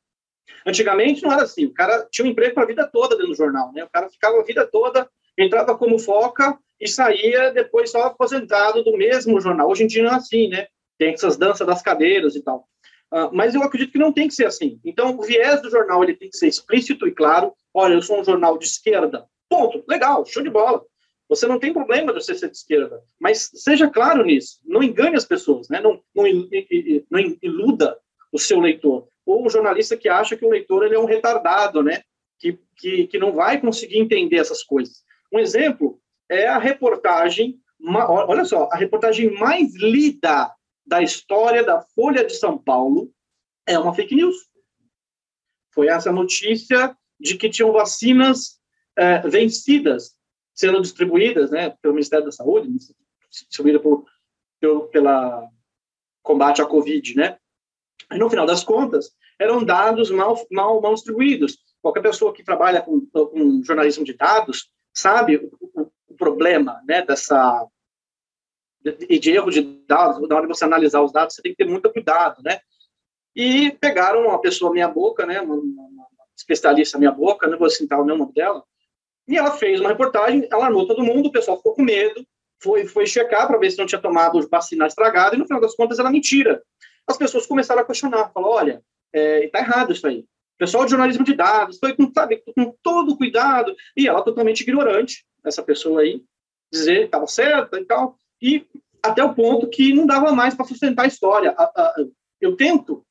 Antigamente não era assim, o cara tinha um emprego para a vida toda dentro do jornal, né? O cara ficava a vida toda, entrava como foca e saía depois só aposentado do mesmo jornal. Hoje em dia não é assim, né? Tem essas danças das cadeiras e tal. Uh, mas eu acredito que não tem que ser assim. Então, o viés do jornal ele tem que ser explícito e claro. Olha, eu sou um jornal de esquerda. Ponto. Legal, show de bola. Você não tem problema de você ser de esquerda, mas seja claro nisso. Não engane as pessoas, né? Não, não, não iluda o seu leitor. Ou o jornalista que acha que o leitor ele é um retardado, né? Que, que, que não vai conseguir entender essas coisas. Um exemplo é a reportagem, olha só, a reportagem mais lida da história da Folha de São Paulo é uma fake news. Foi essa notícia de que tinham vacinas é, vencidas sendo distribuídas né, pelo Ministério da Saúde, distribuída por, pelo, pela combate à Covid, né? E no final das contas, eram dados mal, mal, mal distribuídos. Qualquer pessoa que trabalha com, com jornalismo de dados sabe o, o problema né, dessa e de erro de dados, na hora de você analisar os dados, você tem que ter muito cuidado, né? E pegaram uma pessoa minha boca, né, uma, uma especialista minha boca, não vou citar o nome dela, e ela fez uma reportagem, alarmou todo mundo, o pessoal ficou com medo, foi, foi checar para ver se não tinha tomado vacina estragada, e no final das contas era mentira. As pessoas começaram a questionar, falaram, olha, é, tá errado isso aí. Pessoal de jornalismo de dados, foi com, sabe, com todo cuidado, e ela totalmente ignorante, essa pessoa aí, dizer estava certa e tal, e até o ponto que não dava mais para sustentar a história. Eu tento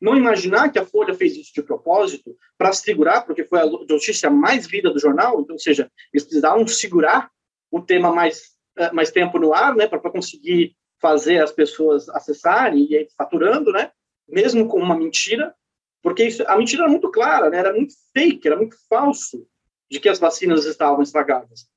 não imaginar que a Folha fez isso de propósito para segurar, porque foi a notícia mais lida do jornal, então, ou seja, eles precisavam segurar o tema mais, eh, mais tempo no ar, né, para conseguir fazer as pessoas acessarem e ir faturando, né, mesmo com uma mentira, porque isso, a mentira era muito clara, né, era muito fake, era muito falso de que as vacinas estavam estragadas.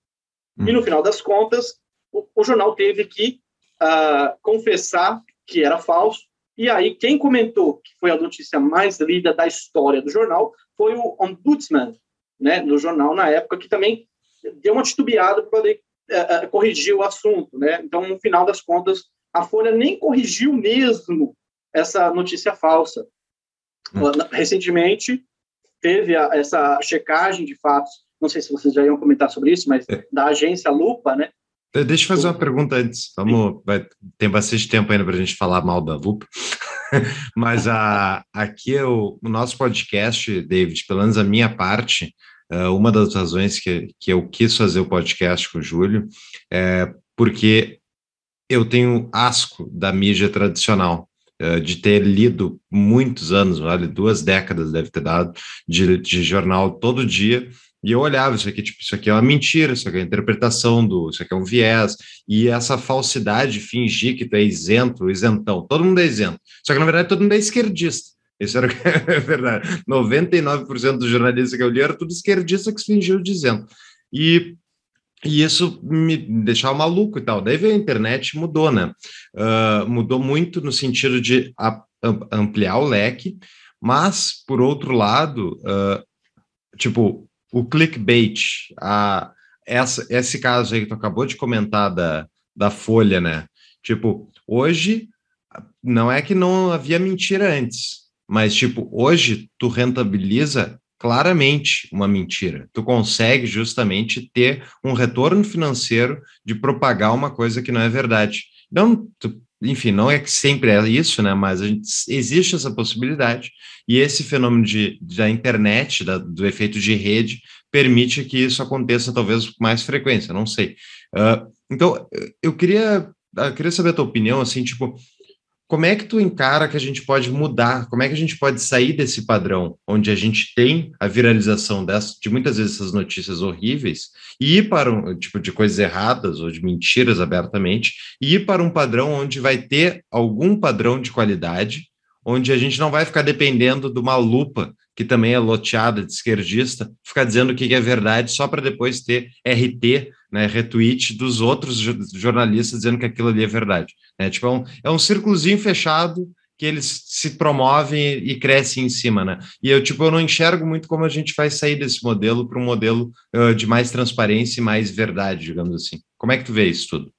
Hum. E no final das contas, o, o jornal teve que uh, confessar que era falso. E aí, quem comentou que foi a notícia mais lida da história do jornal foi o ombudsman, né, no jornal na época, que também deu uma titubeada para poder uh, corrigir o assunto. Né? Então, no final das contas, a Folha nem corrigiu mesmo essa notícia falsa. Hum. Recentemente, teve a, essa checagem de fatos, não sei se vocês já iam comentar sobre isso, mas é. da agência Lupa, né, Deixa eu fazer uma pergunta antes. Vamos, vai, tem bastante tempo ainda para a gente falar mal da Lupa. Mas a, aqui é o, o, nosso podcast, David, pelo menos a minha parte, uh, uma das razões que, que eu quis fazer o podcast com o Júlio é porque eu tenho asco da mídia tradicional. Uh, de ter lido muitos anos, vale, duas décadas deve ter dado, de, de jornal todo dia, e eu olhava isso aqui, tipo, isso aqui é uma mentira, isso aqui é uma interpretação do, isso aqui é um viés, e essa falsidade de fingir que tu é isento, isentão, todo mundo é isento. Só que, na verdade, todo mundo é esquerdista. Isso era é verdade. 99% dos jornalistas que eu li era tudo esquerdista que se fingiu de isento. E, e isso me deixava maluco e tal. Daí veio a internet mudou, né? Uh, mudou muito no sentido de ampliar o leque, mas, por outro lado, uh, tipo, o clickbait, a, essa, esse caso aí que tu acabou de comentar da, da Folha, né? Tipo, hoje não é que não havia mentira antes, mas tipo, hoje tu rentabiliza claramente uma mentira. Tu consegue justamente ter um retorno financeiro de propagar uma coisa que não é verdade. Não, tu enfim, não é que sempre é isso, né? Mas gente, existe essa possibilidade e esse fenômeno de, da internet, da, do efeito de rede, permite que isso aconteça talvez com mais frequência, não sei. Uh, então, eu queria, eu queria saber a tua opinião, assim, tipo, como é que tu encara que a gente pode mudar? Como é que a gente pode sair desse padrão onde a gente tem a viralização dessa, de muitas vezes essas notícias horríveis e ir para um tipo de coisas erradas ou de mentiras abertamente e ir para um padrão onde vai ter algum padrão de qualidade, onde a gente não vai ficar dependendo de uma lupa que também é loteada de esquerdista, ficar dizendo o que é verdade só para depois ter RT, né, retweet dos outros jornalistas dizendo que aquilo ali é verdade. Né? Tipo, é um, é um círculozinho fechado que eles se promovem e crescem em cima, né? E eu, tipo, eu não enxergo muito como a gente vai sair desse modelo para um modelo uh, de mais transparência e mais verdade, digamos assim. Como é que tu vê isso tudo? O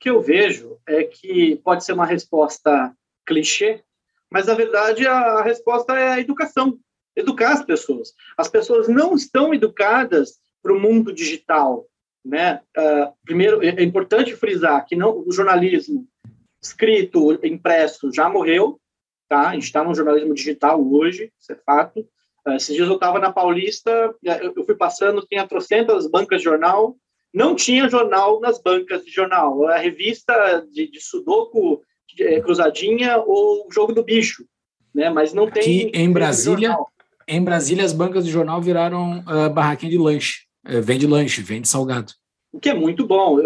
que eu vejo é que pode ser uma resposta clichê, mas na verdade a resposta é a educação, educar as pessoas. As pessoas não estão educadas para o mundo digital, né? Uh, primeiro é importante frisar que não o jornalismo escrito, impresso, já morreu, tá? A gente está no jornalismo digital hoje, isso é fato. Uh, esses dias eu estava na Paulista, eu fui passando, tinha trocentas bancas de jornal, não tinha jornal nas bancas de jornal. A revista de, de sudoku de, é, cruzadinha ou o jogo do bicho, né? Mas não tem... Aqui em Brasília, em Brasília as bancas de jornal viraram uh, barraquinha de lanche. Uh, vende lanche, vende salgado. O que é muito bom,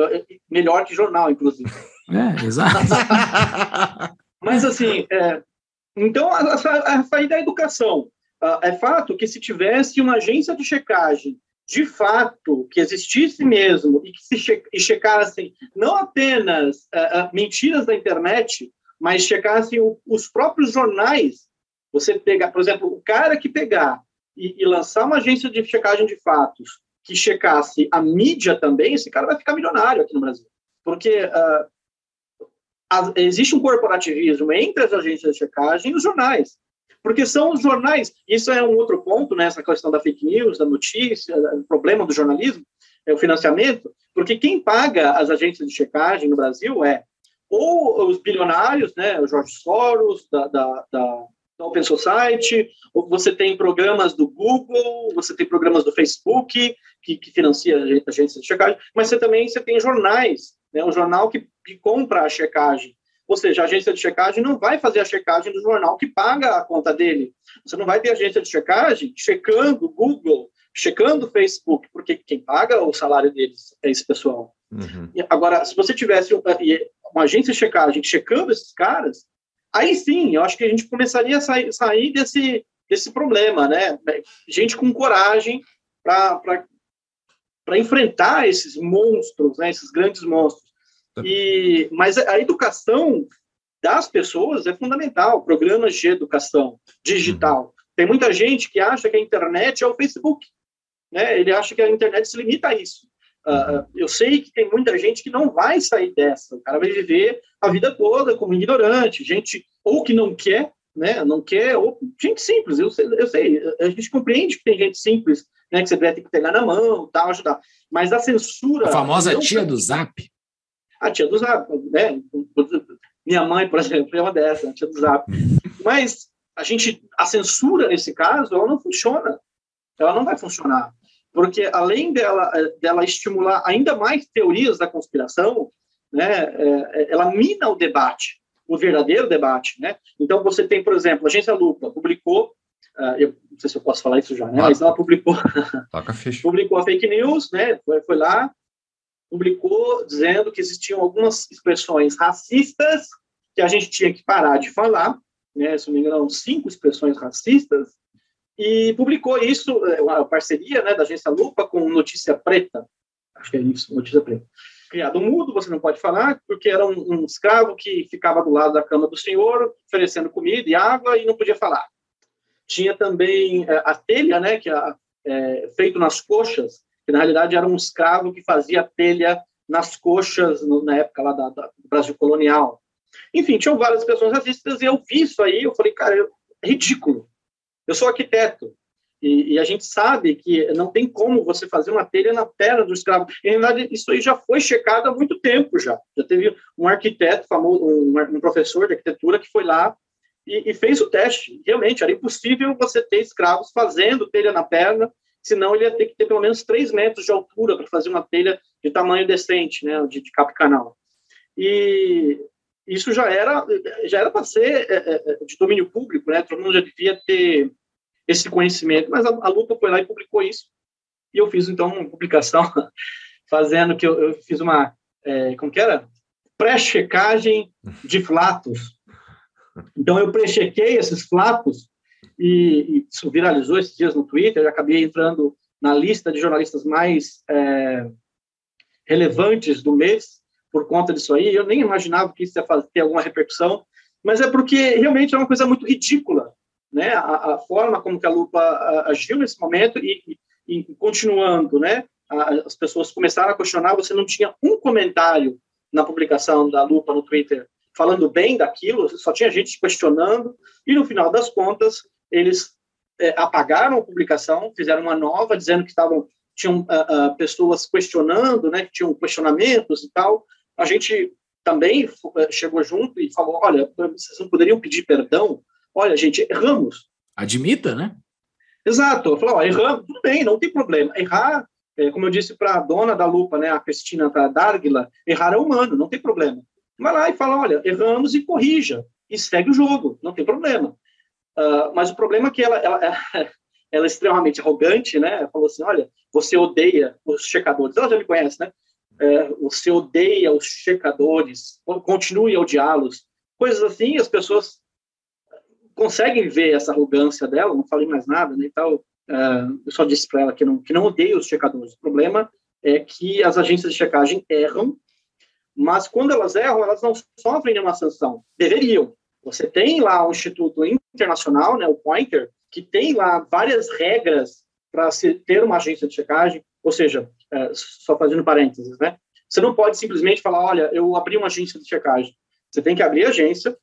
melhor que jornal, inclusive. É, exato. Mas, assim, é, então, a, a, a saída é a educação. Uh, é fato que se tivesse uma agência de checagem, de fato, que existisse mesmo, e que se che e checassem não apenas uh, uh, mentiras da internet, mas checassem o, os próprios jornais, você pegar, por exemplo, o cara que pegar e, e lançar uma agência de checagem de fatos que checasse a mídia também, esse cara vai ficar milionário aqui no Brasil. Porque uh, existe um corporativismo entre as agências de checagem e os jornais. Porque são os jornais, isso é um outro ponto, né, essa questão da fake news, da notícia, o problema do jornalismo, é o financiamento, porque quem paga as agências de checagem no Brasil é ou os bilionários, né, o Jorge Soros, da, da, da, da Open Society, você tem programas do Google, você tem programas do Facebook, que, que financia agências de checagem, mas você também você tem jornais né, o jornal que, que compra a checagem. Ou seja, a agência de checagem não vai fazer a checagem do jornal que paga a conta dele. Você não vai ter agência de checagem checando o Google, checando o Facebook, porque quem paga o salário deles é esse pessoal. Uhum. Agora, se você tivesse uma agência de checagem checando esses caras, aí sim, eu acho que a gente começaria a sair, sair desse, desse problema, né? Gente com coragem para enfrentar esses monstros, né? esses grandes monstros. E, mas a educação das pessoas é fundamental, programas de educação digital. Uhum. Tem muita gente que acha que a internet é o Facebook. Né? Ele acha que a internet se limita a isso. Uh, eu sei que tem muita gente que não vai sair dessa. O cara vai viver a vida toda como ignorante, gente ou que não quer, né? Não quer, ou gente simples. Eu sei, eu sei a gente compreende que tem gente simples, né? Que você vai ter que pegar na mão, tal, ajudar. Mas a censura. A famosa tia do Zap. A tia do Zap, né? Minha mãe, por exemplo, é uma dessas, a tia do Zap. Mas a gente, a censura nesse caso, ela não funciona. Ela não vai funcionar, porque além dela, dela estimular ainda mais teorias da conspiração, né? É, ela mina o debate, o verdadeiro debate, né? Então você tem, por exemplo, a agência Lupa publicou eu não sei se eu posso falar isso já, né? Mas ela publicou, publicou a fake news, né? Foi, foi lá, publicou dizendo que existiam algumas expressões racistas que a gente tinha que parar de falar, né, se não me engano, cinco expressões racistas, e publicou isso, é, uma parceria né, da agência Lupa com Notícia Preta, acho que é isso, Notícia Preta. Criado mudo, você não pode falar, porque era um, um escravo que ficava do lado da cama do senhor, oferecendo comida e água, e não podia falar. Tinha também é, a telha, né, que é, é feito nas coxas, que na realidade era um escravo que fazia telha nas coxas no, na época lá da, da, do Brasil colonial. Enfim, tinham várias pessoas racistas e eu vi isso aí, eu falei, cara, é ridículo. Eu sou arquiteto e, e, a gente sabe que não tem como você fazer uma telha na perna do escravo. E, na verdade, isso aí já foi checado há muito tempo já. Já teve um arquiteto famoso, um, um professor de arquitetura que foi lá e, e, fez o teste. Realmente, era impossível você ter escravos fazendo telha na perna senão ele ia ter que ter pelo menos 3 metros de altura para fazer uma telha de tamanho decente, né, de, de cap canal. E isso já era já era para ser é, é, é, de domínio público, né? Todo mundo já devia ter esse conhecimento, mas a, a Lupa foi lá e publicou isso. E eu fiz então uma publicação fazendo que eu, eu fiz uma é, como que era pré-checagem de flatos. Então eu pré-chequei esses flatos e, e, isso viralizou esses dias no Twitter, eu acabei entrando na lista de jornalistas mais é, relevantes do mês por conta disso aí. Eu nem imaginava que isso ia fazer, ter alguma repercussão, mas é porque realmente é uma coisa muito ridícula, né? A, a forma como que a Lupa agiu nesse momento e, e, continuando, né? As pessoas começaram a questionar, você não tinha um comentário na publicação da Lupa no Twitter falando bem daquilo, só tinha gente questionando, e no final das contas, eles é, apagaram a publicação, fizeram uma nova, dizendo que estavam tinham uh, uh, pessoas questionando, né, que tinham questionamentos e tal. A gente também chegou junto e falou, olha, vocês não poderiam pedir perdão? Olha, gente, erramos. Admita, né? Exato. Ó, erramos, tudo bem, não tem problema. Errar, é, como eu disse para a dona da lupa, né, a Cristina Dárguila, errar é humano, não tem problema. Vai lá e fala, olha, erramos e corrija, e segue o jogo, não tem problema. Uh, mas o problema é que ela, ela, ela é extremamente arrogante, né? Falou assim, olha, você odeia os checadores. Ela já me conhece, né? É, você odeia os checadores, continue a odiá-los. Coisas assim, as pessoas conseguem ver essa arrogância dela, não falei mais nada, né, tal. Uh, eu só disse para ela que não, que não odeia os checadores. O problema é que as agências de checagem erram, mas quando elas erram, elas não sofrem nenhuma sanção. Deveriam. Você tem lá um instituto internacional, né, o Pointer, que tem lá várias regras para ter uma agência de checagem, ou seja, é, só fazendo parênteses, né? Você não pode simplesmente falar, olha, eu abri uma agência de checagem. Você tem que abrir a agência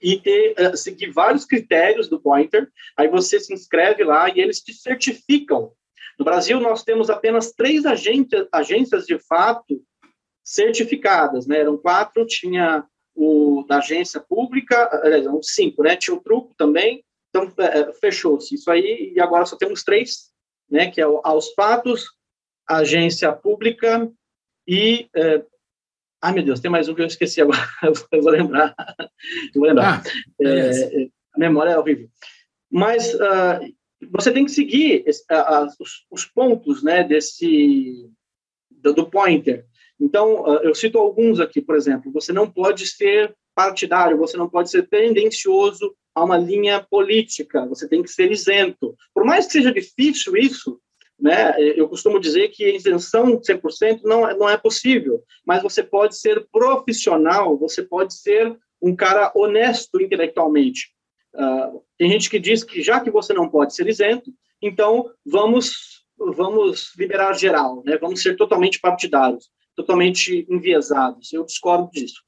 e ter, uh, seguir vários critérios do Pointer, aí você se inscreve lá e eles te certificam. No Brasil, nós temos apenas três agências, de fato certificadas, né? Eram quatro, tinha o da agência pública, aliás, cinco, né? Tinha o Truco também, então, é, é, fechou-se isso aí, e agora só temos três, né, que é o Aos Fatos, Agência Pública e... É, ai, meu Deus, tem mais um que eu esqueci agora, eu vou lembrar. eu vou lembrar. Ah, é, a memória é horrível. Mas uh, você tem que seguir esse, os, os, pontos né, desse, do, do pointer. Então, uh, eu cito alguns aqui, por exemplo, você não pode ser partidário, você não pode ser tendencioso a uma linha política, você tem que ser isento. Por mais que seja difícil isso, né, eu costumo dizer que a isenção 100% não, é, não é possível, mas você pode ser profissional, você pode ser um cara honesto intelectualmente. Uh, tem gente que diz que já que você não pode ser isento, então vamos vamos liberar geral, né? Vamos ser totalmente partidários, totalmente enviesados. Eu discordo disso.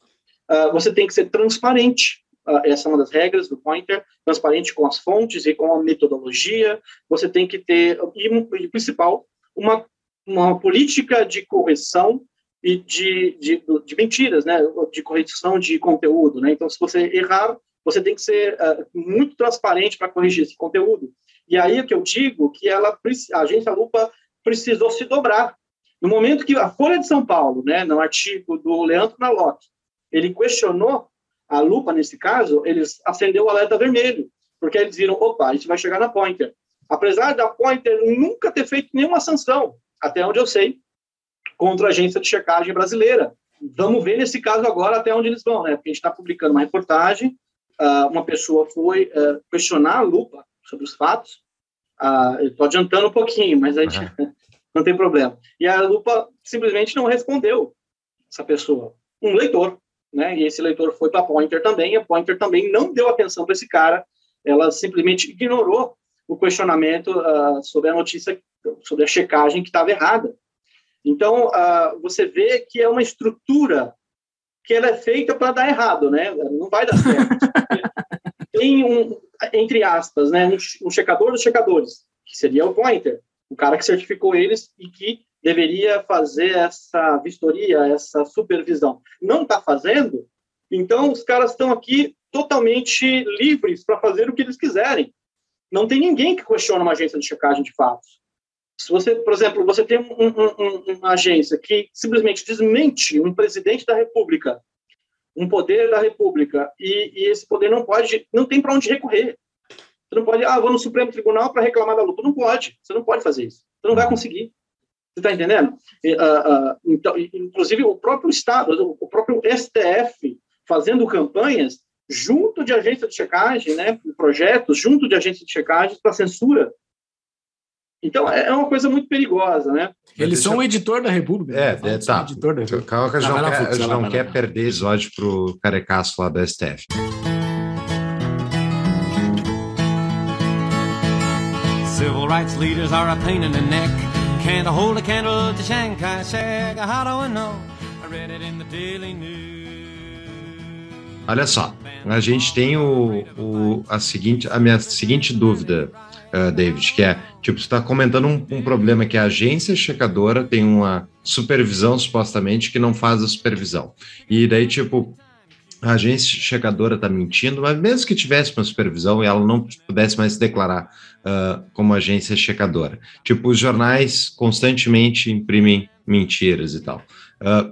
Uh, você tem que ser transparente. Uh, essa é uma das regras do Pointer, transparente com as fontes e com a metodologia. Você tem que ter, e, principal, uma, uma política de correção e de, de, de, mentiras, né? De correção de conteúdo, né? Então, se você errar, você tem que ser uh, muito transparente para corrigir esse conteúdo. E aí o que eu digo que ela, a agência Lupa precisou se dobrar. No momento que a Folha de São Paulo, né, no artigo do Leandro Nalotti, ele questionou a lupa, nesse caso, eles acendeu o alerta vermelho, porque eles viram, opa, a gente vai chegar na Pointer. Apesar da Pointer nunca ter feito nenhuma sanção, até onde eu sei, contra a agência de checagem brasileira. Vamos ver nesse caso agora até onde eles vão, né? Porque a gente está publicando uma reportagem, uh, uma pessoa foi uh, questionar a lupa sobre os fatos, eu estou adiantando um pouquinho, mas a gente uhum. não tem problema. E a lupa simplesmente não respondeu essa pessoa. Um leitor né? E esse leitor foi para a Pointer também, a Pointer também não deu atenção para esse cara, ela simplesmente ignorou o questionamento uh, sobre a notícia, sobre a checagem que estava errada. Então, uh, você vê que é uma estrutura que ela é feita para dar errado, né? Não vai dar certo. Tem um, entre aspas, né, um, um checador dos checadores, que seria o Pointer, o cara que certificou eles e que deveria fazer essa vistoria, essa supervisão. Não está fazendo, então os caras estão aqui totalmente livres para fazer o que eles quiserem. Não tem ninguém que questiona uma agência de checagem de fatos. Se você, por exemplo, você tem um, um, uma agência que simplesmente desmente um presidente da República, um poder da República, e, e esse poder não pode, não tem para onde recorrer. Você não pode, ah, vou no Supremo Tribunal para reclamar da luta. Não pode. Você não pode fazer isso. Você não vai conseguir. Você está entendendo? E, uh, uh, então, inclusive, o próprio Estado, o próprio STF, fazendo campanhas junto de agência de checagem, né, projetos junto de agência de checagem para censura. Então, é uma coisa muito perigosa, né? Eles são o editor da República. É, né? É, são tá. o Editor da República. Calma que a gente Não, não, quer, não quer lá. perder episódio pro carecaço lá da STF. Civil rights leaders are a pain in the neck. Can't hold a candle to. How do I know? I read it in the Daily News. Olha só, a gente tem o, o- a, seguinte, a minha seguinte dúvida, eh, David, que é, tipo, você está comentando um, um problema que a agência checadora tem uma supervisão, supostamente, que não faz a supervisão. E daí, tipo, a agência checadora está mentindo, mas mesmo que tivesse uma supervisão e ela não pudesse mais se declarar ah, como agência checadora. Tipo, os jornais constantemente imprimem mentiras e tal. Ah,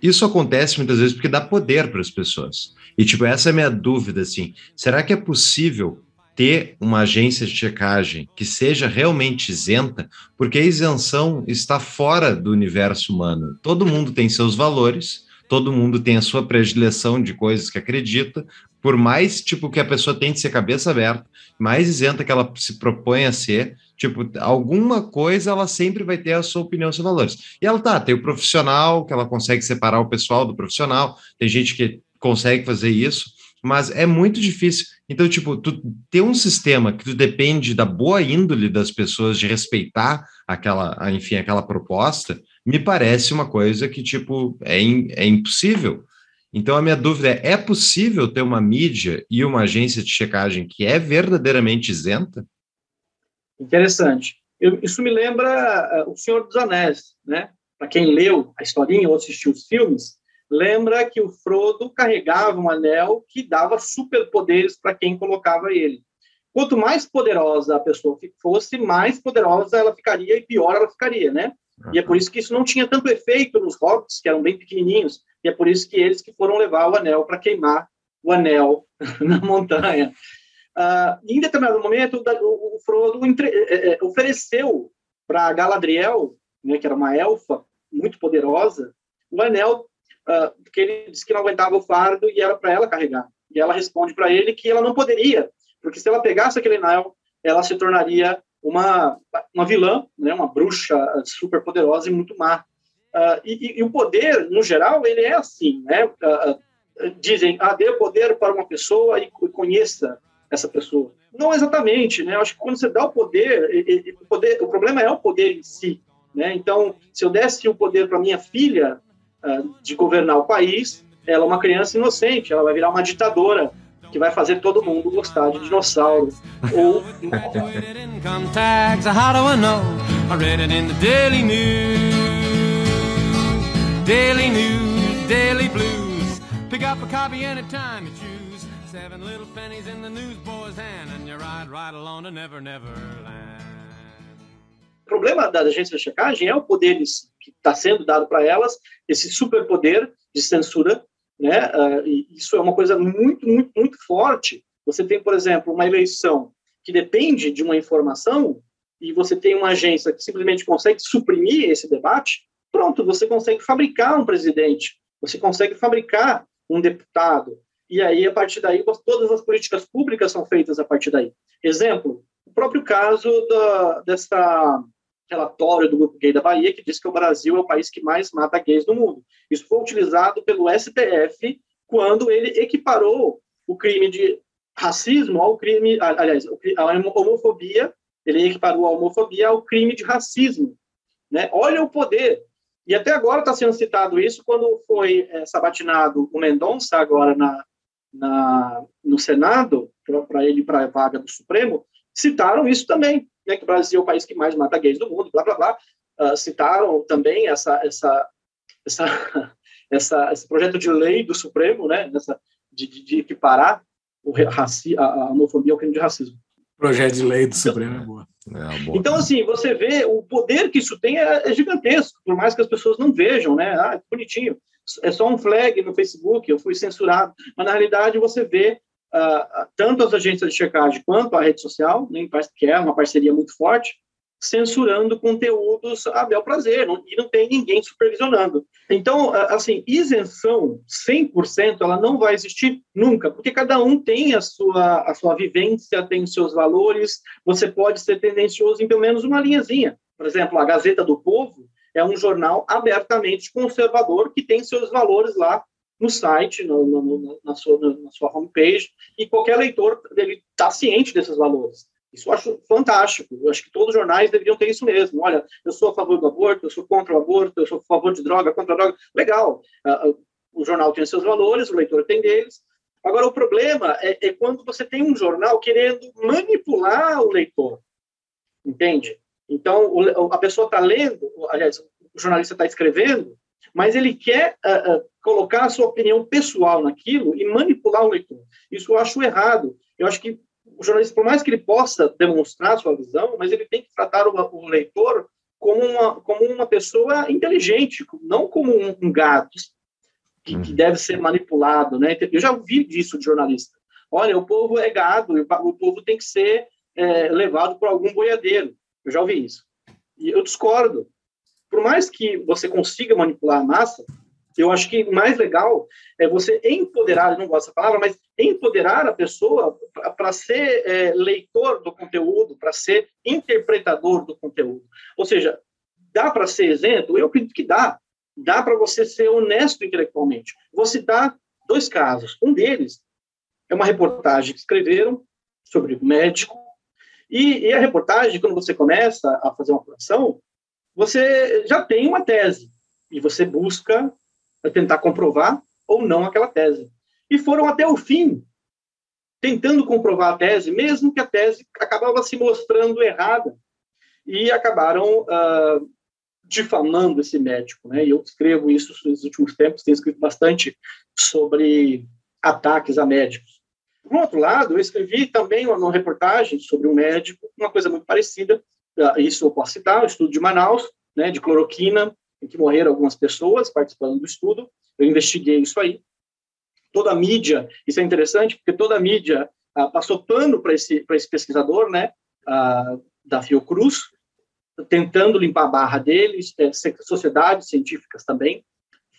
isso acontece muitas vezes porque dá poder para as pessoas. E, tipo, essa é a minha dúvida, assim. Será que é possível ter uma agência de checagem que seja realmente isenta? Porque a isenção está fora do universo humano. Todo mundo tem seus valores, todo mundo tem a sua predileção de coisas que acredita, por mais, tipo, que a pessoa tente ser cabeça aberta, mais isenta que ela se propõe a ser, tipo, alguma coisa ela sempre vai ter a sua opinião, seus valores. E ela tá, tem o profissional, que ela consegue separar o pessoal do profissional, tem gente que consegue fazer isso, mas é muito difícil. Então, tipo, tu ter um sistema que tu depende da boa índole das pessoas de respeitar aquela, enfim, aquela proposta, me parece uma coisa que, tipo, é, im- é impossível. Então, a minha dúvida é: é possível ter uma mídia e uma agência de checagem que é verdadeiramente isenta? Interessante. Eu- isso me lembra ah, O Senhor dos Anéis, né? Para quem leu a historinha ou assistiu os filmes, lembra que o Frodo carregava um anel que dava superpoderes para quem colocava ele. Quanto mais poderosa a pessoa fosse, mais poderosa ela ficaria e pior ela ficaria, né? E é por isso que isso não tinha tanto efeito nos hobbits, que eram bem pequenininhos, e é por isso que eles que foram levar o anel para queimar o anel na montanha. Ah, em determinado momento, o, Frodo entre- eh, ofereceu para Galadriel, né, que era uma elfa muito poderosa, o anel, ah, porque ele disse que não aguentava o fardo e era para ela carregar. E ela responde para ele que ela não poderia, porque se ela pegasse aquele anel, ela se tornaria uma, uma vilã, né, uma bruxa super poderosa e muito má. Ah, e, e- o poder, no geral, ele é assim, né? Ah, dizem, ah, dê poder para uma pessoa e co- conheça essa pessoa. Não exatamente, né? Eu acho que quando você dá o poder, o poder, o problema é o poder em si, né? Então, se eu desse o poder para minha filha ah, de governar o país, ela é uma criança inocente, ela vai virar uma ditadora que vai fazer todo mundo gostar de dinossauro ou Graduated income tax. How do I know? I read it in the Daily News. Daily News, Daily Blues. Pick up a copy anytime you choose. Seven little pennies in the newsboy's hand, and you ride right along to Never Never Land. O problema da agência de checagem é o poder que está sendo dado para elas, esse superpoder de censura, né? Ah, isso é uma coisa muito, muito, muito forte. Você tem, por exemplo, uma eleição que depende de uma informação e você tem uma agência que simplesmente consegue suprimir esse debate, pronto, você consegue fabricar um presidente, você consegue fabricar um deputado, e aí, a partir daí, todas as políticas públicas são feitas a partir daí. Exemplo, o próprio caso da, dessa relatório do Grupo Gay da Bahia, que diz que o Brasil é o país que mais mata gays do mundo. Isso foi utilizado pelo STF quando ele equiparou o crime de racismo ao crime, aliás, a homofobia, ele equiparou a homofobia ao crime de racismo. Né? Olha o poder. E até agora está sendo citado isso quando foi é, sabatinado o Mendonça, agora na, na, no Senado, para ele para a vaga do Supremo, citaram isso também, né, que o Brasil é o país que mais mata gays do mundo, blá, blá, blá. Ah, citaram também essa, essa, essa, essa, esse projeto de lei do Supremo, né, nessa, de, de, de equiparar o raci, a, a homofobia ao crime de racismo. Projeto de lei do Supremo é boa. É, boa. Então, assim, você vê o poder que isso tem é, é gigantesco, por mais que as pessoas não vejam, né? Ah, bonitinho. É só um flag no Facebook, eu fui censurado. Mas, na realidade, você vê ah, tanto as agências de checagem quanto a rede social, né, que é uma parceria muito forte, censurando conteúdos a bel prazer, não, e não tem ninguém supervisionando. Então, assim, isenção 100% ela não vai existir nunca, porque cada um tem a sua, a sua vivência, tem os seus valores, você pode ser tendencioso em pelo menos uma linhazinha. Por exemplo, a Gazeta do Povo é um jornal abertamente conservador que tem seus valores lá no site, no, no, na, sua, na sua homepage, e qualquer leitor ele está ciente desses valores. Isso eu acho fantástico. Eu acho que todos os jornais deveriam ter isso mesmo. Olha, eu sou a favor do aborto, eu sou contra o aborto, eu sou a favor de droga, contra a droga. Legal. Uh, o jornal tem seus valores, o leitor tem deles. Agora, o problema é, é quando você tem um jornal querendo manipular o leitor. Entende? Então, o, a pessoa está lendo, aliás, o jornalista está escrevendo, mas ele quer uh, uh, colocar a sua opinião pessoal naquilo e manipular o leitor. Isso eu acho errado. Eu acho que o jornalista, por mais que ele possa demonstrar sua visão, mas ele tem que tratar o, o leitor como uma, como uma pessoa inteligente, não como um, um gato que, que, uhum. deve ser manipulado, né? Eu já ouvi disso de jornalista. Olha, o povo é gado, o povo tem que ser é, levado por algum boiadeiro. Eu já ouvi isso. E eu discordo. Por mais que você consiga manipular a massa, eu acho que mais legal é você empoderar, eu não gosto dessa palavra, mas empoderar a pessoa para ser é, leitor do conteúdo, para ser interpretador do conteúdo. Ou seja, dá para ser isento? Eu acredito que dá. Dá para você ser honesto intelectualmente. Vou citar dois casos. Um deles é uma reportagem que escreveram sobre o médico, e, e a reportagem, quando você começa a fazer uma apuração, você já tem uma tese, e você busca tentar comprovar ou não aquela tese. E foram até o fim, tentando comprovar a tese, mesmo que a tese acabava se mostrando errada. E acabaram uh, difamando esse médico. Né? E eu escrevo isso nos últimos tempos, tenho escrito bastante sobre ataques a médicos. Por outro lado, eu escrevi também uma, uma reportagem sobre um médico, uma coisa muito parecida, uh, isso eu posso citar, o estudo de Manaus, né, de cloroquina, em que morreram algumas pessoas participando do estudo. Eu investiguei isso aí. Toda a mídia, isso é interessante, porque toda a mídia ah, passou pano para esse, esse pesquisador, né, ah, da Fiocruz, tentando limpar a barra deles, é, sociedades científicas também.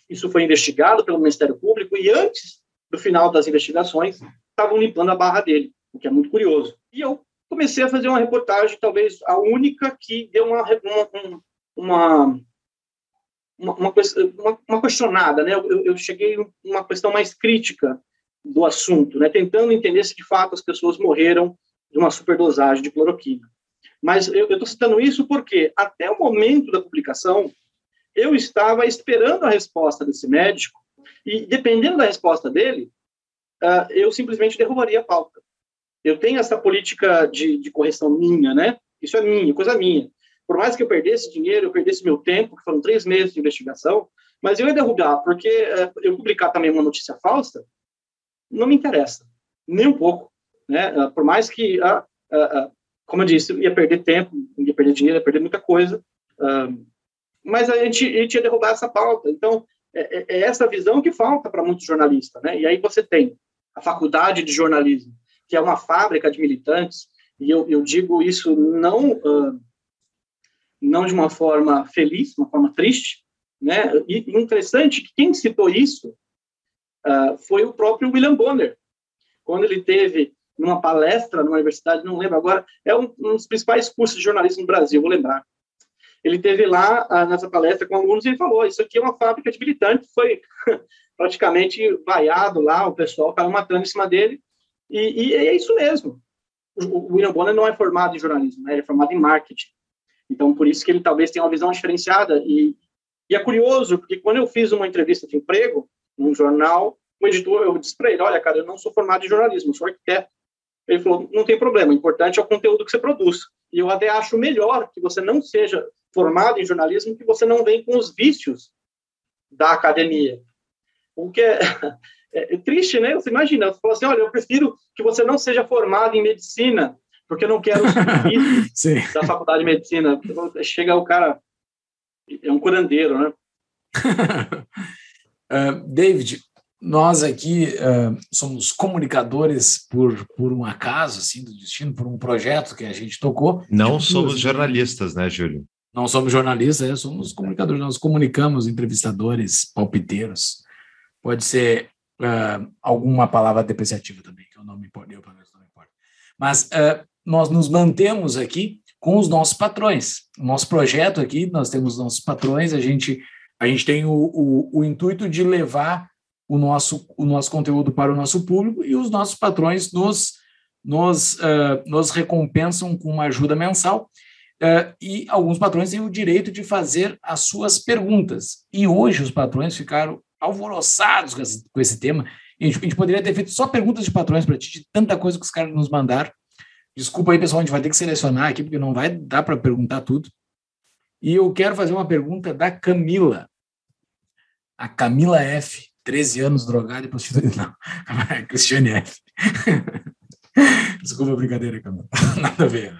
Isso foi investigado pelo Ministério Público e antes do final das investigações, estavam limpando a barra dele, o que é muito curioso. E eu comecei a fazer uma reportagem, talvez a única que deu uma, uma, uma uma, uma, uma, questionada, né? Eu, eu cheguei uma questão mais crítica do assunto, né? Tentando entender se de fato as pessoas morreram de uma superdosagem de cloroquina. Mas eu estou citando isso porque até o momento da publicação eu estava esperando a resposta desse médico e dependendo da resposta dele, uh, eu simplesmente derrubaria a pauta. Eu tenho essa política de, de correção minha, né? Isso é minha, coisa minha por mais que eu perdesse dinheiro, eu perdesse meu tempo, que foram três meses de investigação, mas eu ia derrubar, porque é, eu publicar também uma notícia falsa não me interessa, nem um pouco. Né? Ah, por mais que, ah, como eu disse, eu ia perder tempo, ia perder dinheiro, ia perder muita coisa, mas a gente, a gente ia derrubar essa pauta. Então, é, é, é essa visão que falta para muitos jornalistas. Né? E aí você tem a faculdade de jornalismo, que é uma fábrica de militantes, e eu, eu digo isso não uh, não de uma forma feliz, uma forma triste, né? E interessante que quem citou isso uh, foi o próprio William Bonner, quando ele teve numa palestra numa universidade, não lembro agora, é um, um dos principais cursos de jornalismo no Brasil, vou lembrar. Ele teve lá uh, nessa palestra com alunos e ele falou: isso aqui é uma fábrica de militantes, foi praticamente vaiado lá, o pessoal estava matando em cima dele, e, e, é isso mesmo. O William Bonner não é formado em jornalismo, né? ele é formado em marketing. Então, por isso que ele talvez tenha uma visão diferenciada. E, e é curioso, porque quando eu fiz uma entrevista de emprego num jornal, o editor, eu disse para ele, olha, cara, eu não sou formado em jornalismo, sou arquiteto. Ele falou, não tem problema, o importante é o conteúdo que você produz. E eu até acho melhor que você não seja formado em jornalismo, que você não vem com os vícios da academia. O que é, é, é triste, né? Você imagina, você fala assim, olha, eu prefiro que você não seja formado em medicina, porque eu não quero os da faculdade de medicina. Chega o cara, é um curandeiro, né? uh, David, nós aqui uh, somos comunicadores por, por um acaso, assim, do destino, por um projeto que a gente tocou. Não tipo, somos jornalistas, né, Júlio? Não somos jornalistas, é, somos comunicadores, nós comunicamos entrevistadores, palpiteiros. Pode ser uh, alguma palavra depreciativa também, que eu não me importo, eu, não me importo. Mas uh, nós nos mantemos aqui com os nossos patrões. O nosso projeto aqui, nós temos nossos patrões, a gente, a gente tem o, o, o intuito de levar o nosso, o nosso conteúdo para o nosso público e os nossos patrões nos, nos, uh, nos recompensam com uma ajuda mensal. Uh, e alguns patrões têm o direito de fazer as suas perguntas. E hoje os patrões ficaram alvoroçados com esse, com esse tema. A gente, a gente, poderia ter feito só perguntas de patrões para ti, de tanta coisa que os caras nos mandaram. Desculpa aí, pessoal, a gente vai ter que selecionar aqui, porque não vai dar para perguntar tudo. E eu quero fazer uma pergunta da Camila. A Camila F. 13 anos drogado e prostituído. Não, Cristiane F. Desculpa a brincadeira, Camila. Nada a ver.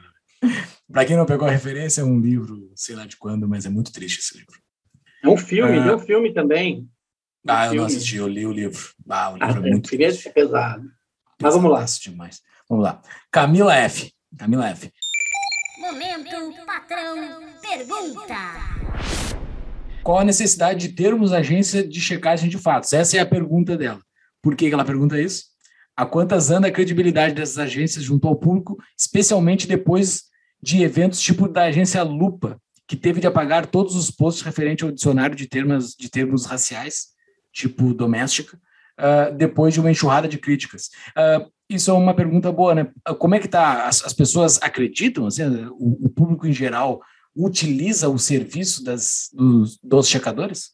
Para quem não pegou a referência, é um livro, sei lá de quando, mas é muito triste esse livro. É um filme, é um filme também. Ah, eu não assisti, eu li o livro. Ah, o livro ah, é muito. Queria ser pesado. Mas vamos lá. Demais. Vamos lá. Camila F. Camila F. Momento patrão pergunta. Qual a necessidade de termos agência de checagem de fatos? Essa é a pergunta dela. Por que ela pergunta isso? A quantas anda a credibilidade dessas agências junto ao público, especialmente depois de eventos tipo da agência Lupa, que teve de apagar todos os posts referentes ao dicionário de termos, de termos raciais, tipo doméstica, uh, depois de uma enxurrada de críticas. Uh, isso é uma pergunta boa, né? Como é que tá? As, as pessoas acreditam, assim, o, o público em geral utiliza o serviço das, dos, dos checadores?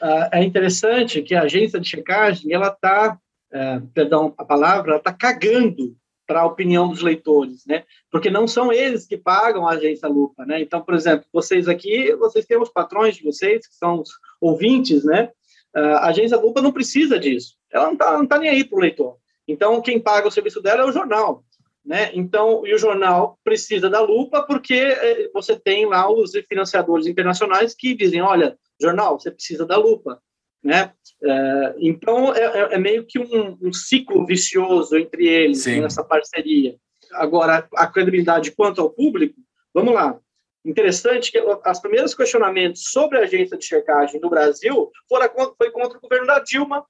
Ah, é interessante que a agência de checagem, ela está, é, perdão a palavra, está cagando para a opinião dos leitores, né? Porque não são eles que pagam a agência Lupa, né? Então, por exemplo, vocês aqui, vocês têm os patrões de vocês, que são os ouvintes, né? Ah, a agência Lupa não precisa disso. Ela não está tá nem aí para o leitor. Então, quem paga o serviço dela é o jornal. Né? Então, e o jornal precisa da lupa porque eh, você tem lá os financiadores internacionais que dizem, olha, jornal, você precisa da lupa, né? É, então, é, é, é, meio que um, um, ciclo vicioso entre eles Sim. nessa parceria. Agora, a credibilidade quanto ao público, vamos lá. Interessante que os primeiros questionamentos sobre a agência de checagem no Brasil foram, foi contra o governo da Dilma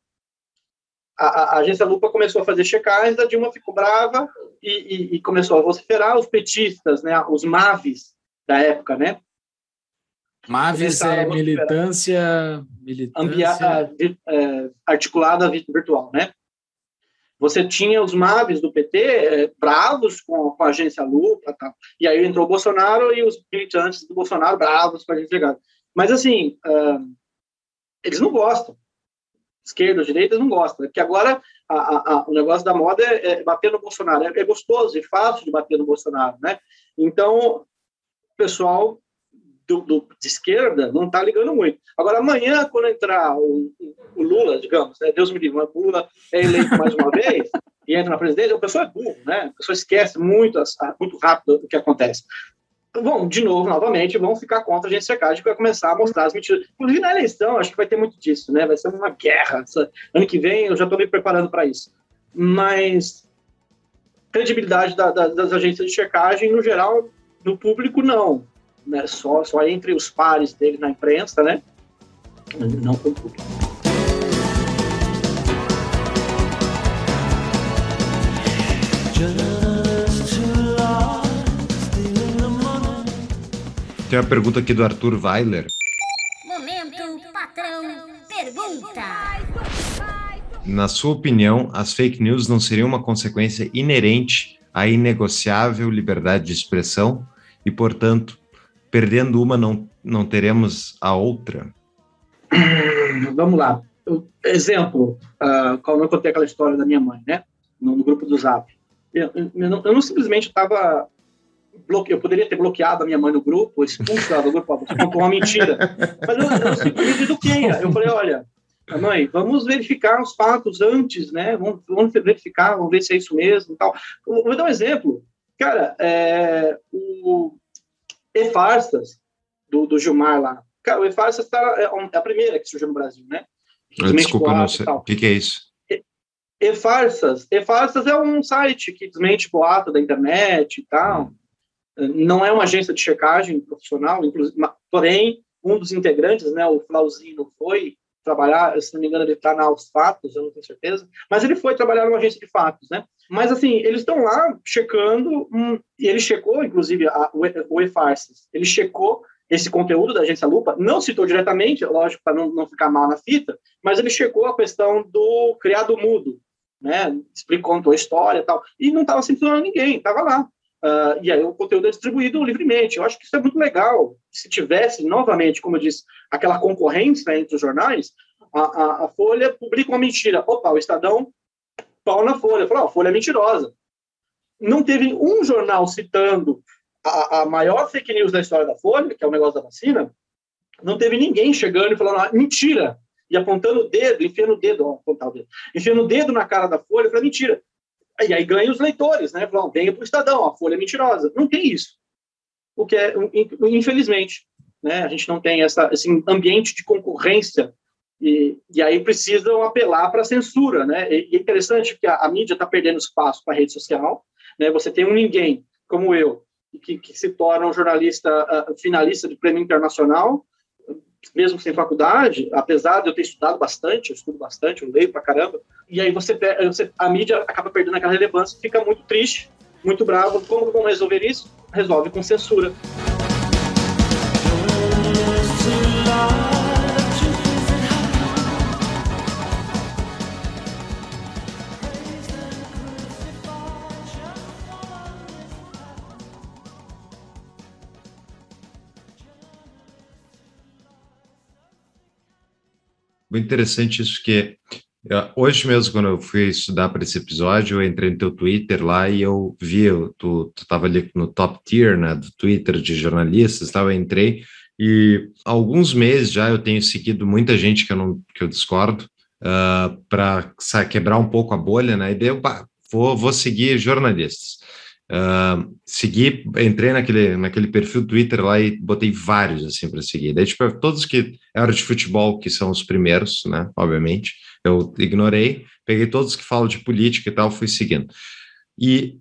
a, a, agência Lupa começou a fazer checagens, a Dilma ficou brava e, e, e, começou a vociferar os petistas, né, os MAVs da época, né? MAVs é militância, militância... Ambia, é, articulada virtual, né? Você tinha os MAVs do PT é, bravos com, com, a agência Lupa tal. E aí entrou o Bolsonaro e os militantes do Bolsonaro bravos com a agência. Mas, assim, uh, eles não gostam esquerda ou direita não gosta, né? porque agora a, a, a, o negócio da moda é, é bater no Bolsonaro, é, é, gostoso e fácil de bater no Bolsonaro, né? Então, o pessoal do, do, de esquerda não está ligando muito. Agora, amanhã, quando entrar o, o Lula, digamos, né? Deus me livre, o Lula é eleito mais uma vez e entra na presidência, o pessoal é burro, né? A pessoa esquece muito, muito rápido o que acontece vão, de novo, novamente, vão ficar contra a gente secagem, que vai começar a mostrar as mentiras. Inclusive, na eleição, acho que vai ter muito disso, né? Vai ser uma guerra. Ano que vem, eu já estou me preparando para isso. Mas credibilidade da, da, das agências de checagem, no geral, no público, não. Né? Só, só entre os pares dele na imprensa, né? Não com o público. Tem uma pergunta aqui do Arthur Weiler. Momento patrão pergunta. Na sua opinião, as fake news não seriam uma consequência inerente à inegociável liberdade de expressão e, portanto, perdendo uma, não, não teremos a outra? Vamos lá. Exemplo, uh, como eu contei aquela história da minha mãe, né? No, no grupo do Zap. Eu, eu, não, eu não simplesmente estava bloque... eu poderia ter bloqueado a minha mãe no grupo, expulso ela do grupo, você contou uma mentira. Mas eu, eu simplesmente eduquei. Eu falei, olha, mãe, vamos verificar os fatos antes, né? Vamos, vamos verificar, vamos ver se é isso mesmo e tal. Eu vou dar um exemplo. Cara, é, o E-Farsas, do, do Gilmar lá. Cara, o E-Farsas tá, é, é a primeira que surgiu no Brasil, né? Desculpa, não sei. O que, que é isso? E-Farsas. E-Farsas é um site que desmente boato da internet e tal. Não é uma agência de checagem profissional, porém, um dos integrantes, né, o Flauzino, foi trabalhar, se não me engano, ele está na Os Fatos, eu não tenho certeza, mas ele foi trabalhar numa agência de fatos, né? Mas, assim, eles estão lá checando, e ele checou, inclusive, a, o E-Farsas, ele checou esse conteúdo da agência Lupa, não citou diretamente, lógico, para não, não ficar mal na fita, mas ele checou a questão do criado mudo, né? Explicou, contou a história e tal, e não estava censurando ninguém, estava lá. Uh, e aí o conteúdo é distribuído livremente. Eu acho que isso é muito legal. Se tivesse, novamente, como eu disse, aquela concorrência entre os jornais, a, a, a Folha publica uma mentira. Opa, o Estadão, pau na Folha. Falou, oh, a Folha é mentirosa. Não teve um jornal citando a, a, maior fake news da história da Folha, que é o negócio da vacina. Não teve ninguém chegando e falando, ah, mentira, e apontando o dedo, enfiando o dedo, ó, apontar o dedo, enfiando o dedo na cara da Folha para mentira. E aí ganha os leitores, né? Falam, venha para o Estadão, a Folha é mentirosa. Não tem isso. O que é, infelizmente, né? A gente não tem essa, esse ambiente de concorrência e, e aí precisam apelar para a censura, né? E, é interessante que a, a mídia está perdendo espaço para a rede social, né? Você tem um ninguém como eu que, que se torna um jornalista uh, finalista de prêmio internacional, mesmo sem faculdade, apesar de eu ter estudado bastante, eu estudo bastante, eu leio pra caramba, e aí você, você a mídia acaba perdendo aquela relevância, fica muito triste, muito bravo. Como vão resolver isso? Resolve com censura. Muito interessante isso que hoje mesmo, quando eu fui estudar para esse episódio, eu entrei no teu Twitter lá e eu vi, tu, tu tava ali no top tier, né, do Twitter de jornalistas, tal, eu entrei e há alguns meses já eu tenho seguido muita gente que eu não que eu discordo uh, para quebrar um pouco a bolha, né? E daí eu vou, vou seguir jornalistas. Uh, segui, entrei naquele, naquele perfil do Twitter lá e botei vários assim para seguir. Daí, tipo, todos que eram de futebol, que são os primeiros, né? Obviamente, eu ignorei, peguei todos que falam de política e tal, fui seguindo. E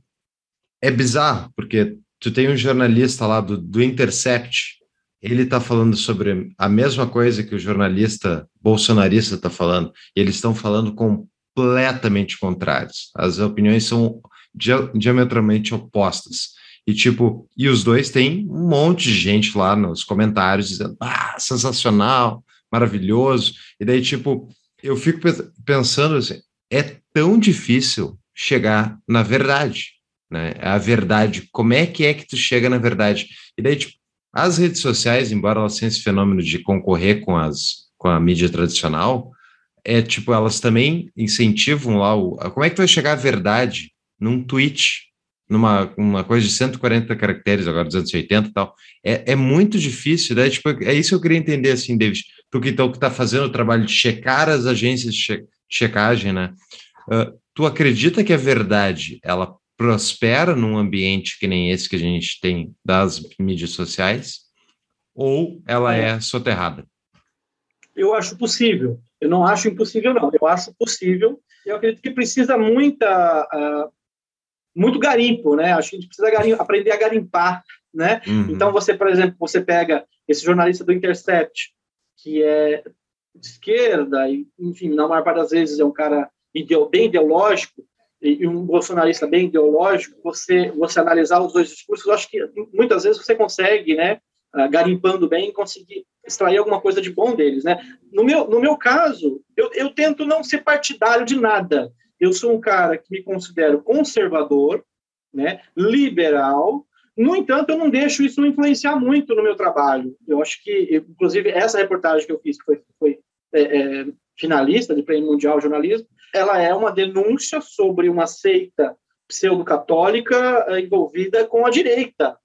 é bizarro, porque tu tem um jornalista lá do, do Intercept, ele está falando sobre a mesma coisa que o jornalista bolsonarista está falando, e eles estão falando completamente contrários. As opiniões são diametralmente opostas. E tipo, e os dois têm um monte de gente lá nos comentários dizendo: "Ah, sensacional, maravilhoso". E daí tipo, eu fico pensando assim, é tão difícil chegar na verdade, né? A verdade, como é que é que tu chega na verdade? E daí tipo, as redes sociais, embora elas tenham esse fenômeno de concorrer com as com a mídia tradicional, é tipo, elas também incentivam lá o como é que tu vai chegar à verdade num tweet, numa uma coisa de 140 caracteres, agora 280 e tal. É, é muito difícil, né? Tipo, é isso que eu queria entender, assim, David. Tu que então, está fazendo o trabalho de checar as agências de, che checagem, né? Uh, tu acredita que a verdade, ela prospera num ambiente que nem esse que a gente tem das mídias sociais? Ou ela é, é soterrada? Eu acho possível. Eu não acho impossível, não. Eu acho possível. Eu acredito que precisa muita uh, muito garimpo, né? Acho que a gente precisa aprender a garimpar, né? Uhum. Então você, por exemplo, você pega esse jornalista do Intercept, que é de esquerda, e, enfim, na maior parte das vezes é um cara bem ideológico, e um bolsonarista bem ideológico, você, você analisar os dois discursos, eu acho que muitas vezes você consegue, né, ah, garimpando bem, conseguir extrair alguma coisa de bom deles, né? No meu, no meu caso, eu, eu tento não ser partidário de nada. Eu sou um cara que me considero conservador, né, liberal. No entanto, eu não deixo isso influenciar muito no meu trabalho. Eu acho que, inclusive, essa reportagem que eu fiz, que foi, foi é, é, finalista de Prêmio Mundial de Jornalismo, ela é uma denúncia sobre uma seita pseudo-católica é, envolvida com a direita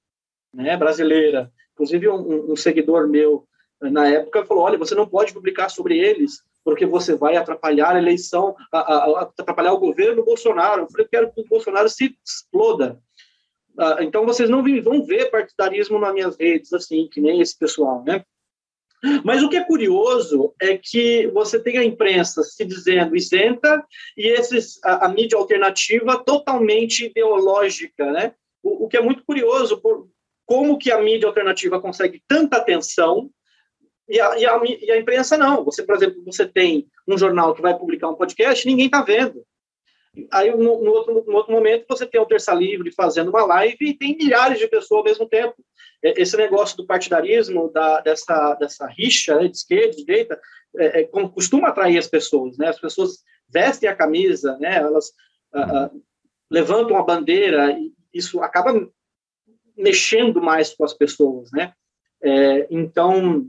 né, brasileira. Inclusive, um, um seguidor meu, na época, falou: olha, você não pode publicar sobre eles, porque você vai atrapalhar a eleição, a, a, atrapalhar o governo Bolsonaro. Eu falei, quero que o Bolsonaro se exploda. Uh, então, vocês não vão ver partidarismo nas minhas redes, assim, que nem esse pessoal, né? Mas o que é curioso é que você tem a imprensa se dizendo isenta e esses, a, a mídia alternativa totalmente ideológica, né? O, o, que é muito curioso, por, como que a mídia alternativa consegue tanta atenção e a, e, a, e a imprensa não. Você, por exemplo, você tem um jornal que vai publicar um podcast, ninguém está vendo. Aí, no, no, outro, no outro momento, você tem o Terça Livre fazendo uma live e tem milhares de pessoas ao mesmo tempo. É, esse negócio do partidarismo, da, dessa, dessa rixa né, de esquerda, de direita, é, é, costuma atrair as pessoas. Né? As pessoas vestem a camisa, né? elas ah, ah, levantam a bandeira, e isso acaba mexendo mais com as pessoas. Né? É, então,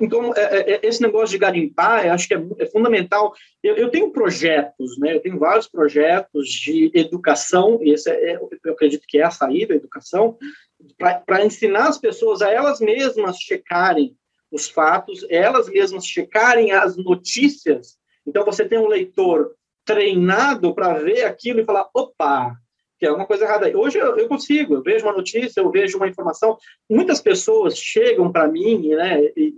então, é, é, é, esse negócio de garimpar, acho que é, é fundamental. Eu, eu, tenho projetos, né? Eu tenho vários projetos de educação, e esse é, eu acredito que é a saída, a educação, para ensinar as pessoas a elas mesmas checarem os fatos, elas mesmas checarem as notícias. Então, você tem um leitor treinado para ver aquilo e falar: opa, que é uma coisa errada. Hoje eu, eu, consigo, eu vejo uma notícia, eu vejo uma informação. Muitas pessoas chegam para mim, né, e,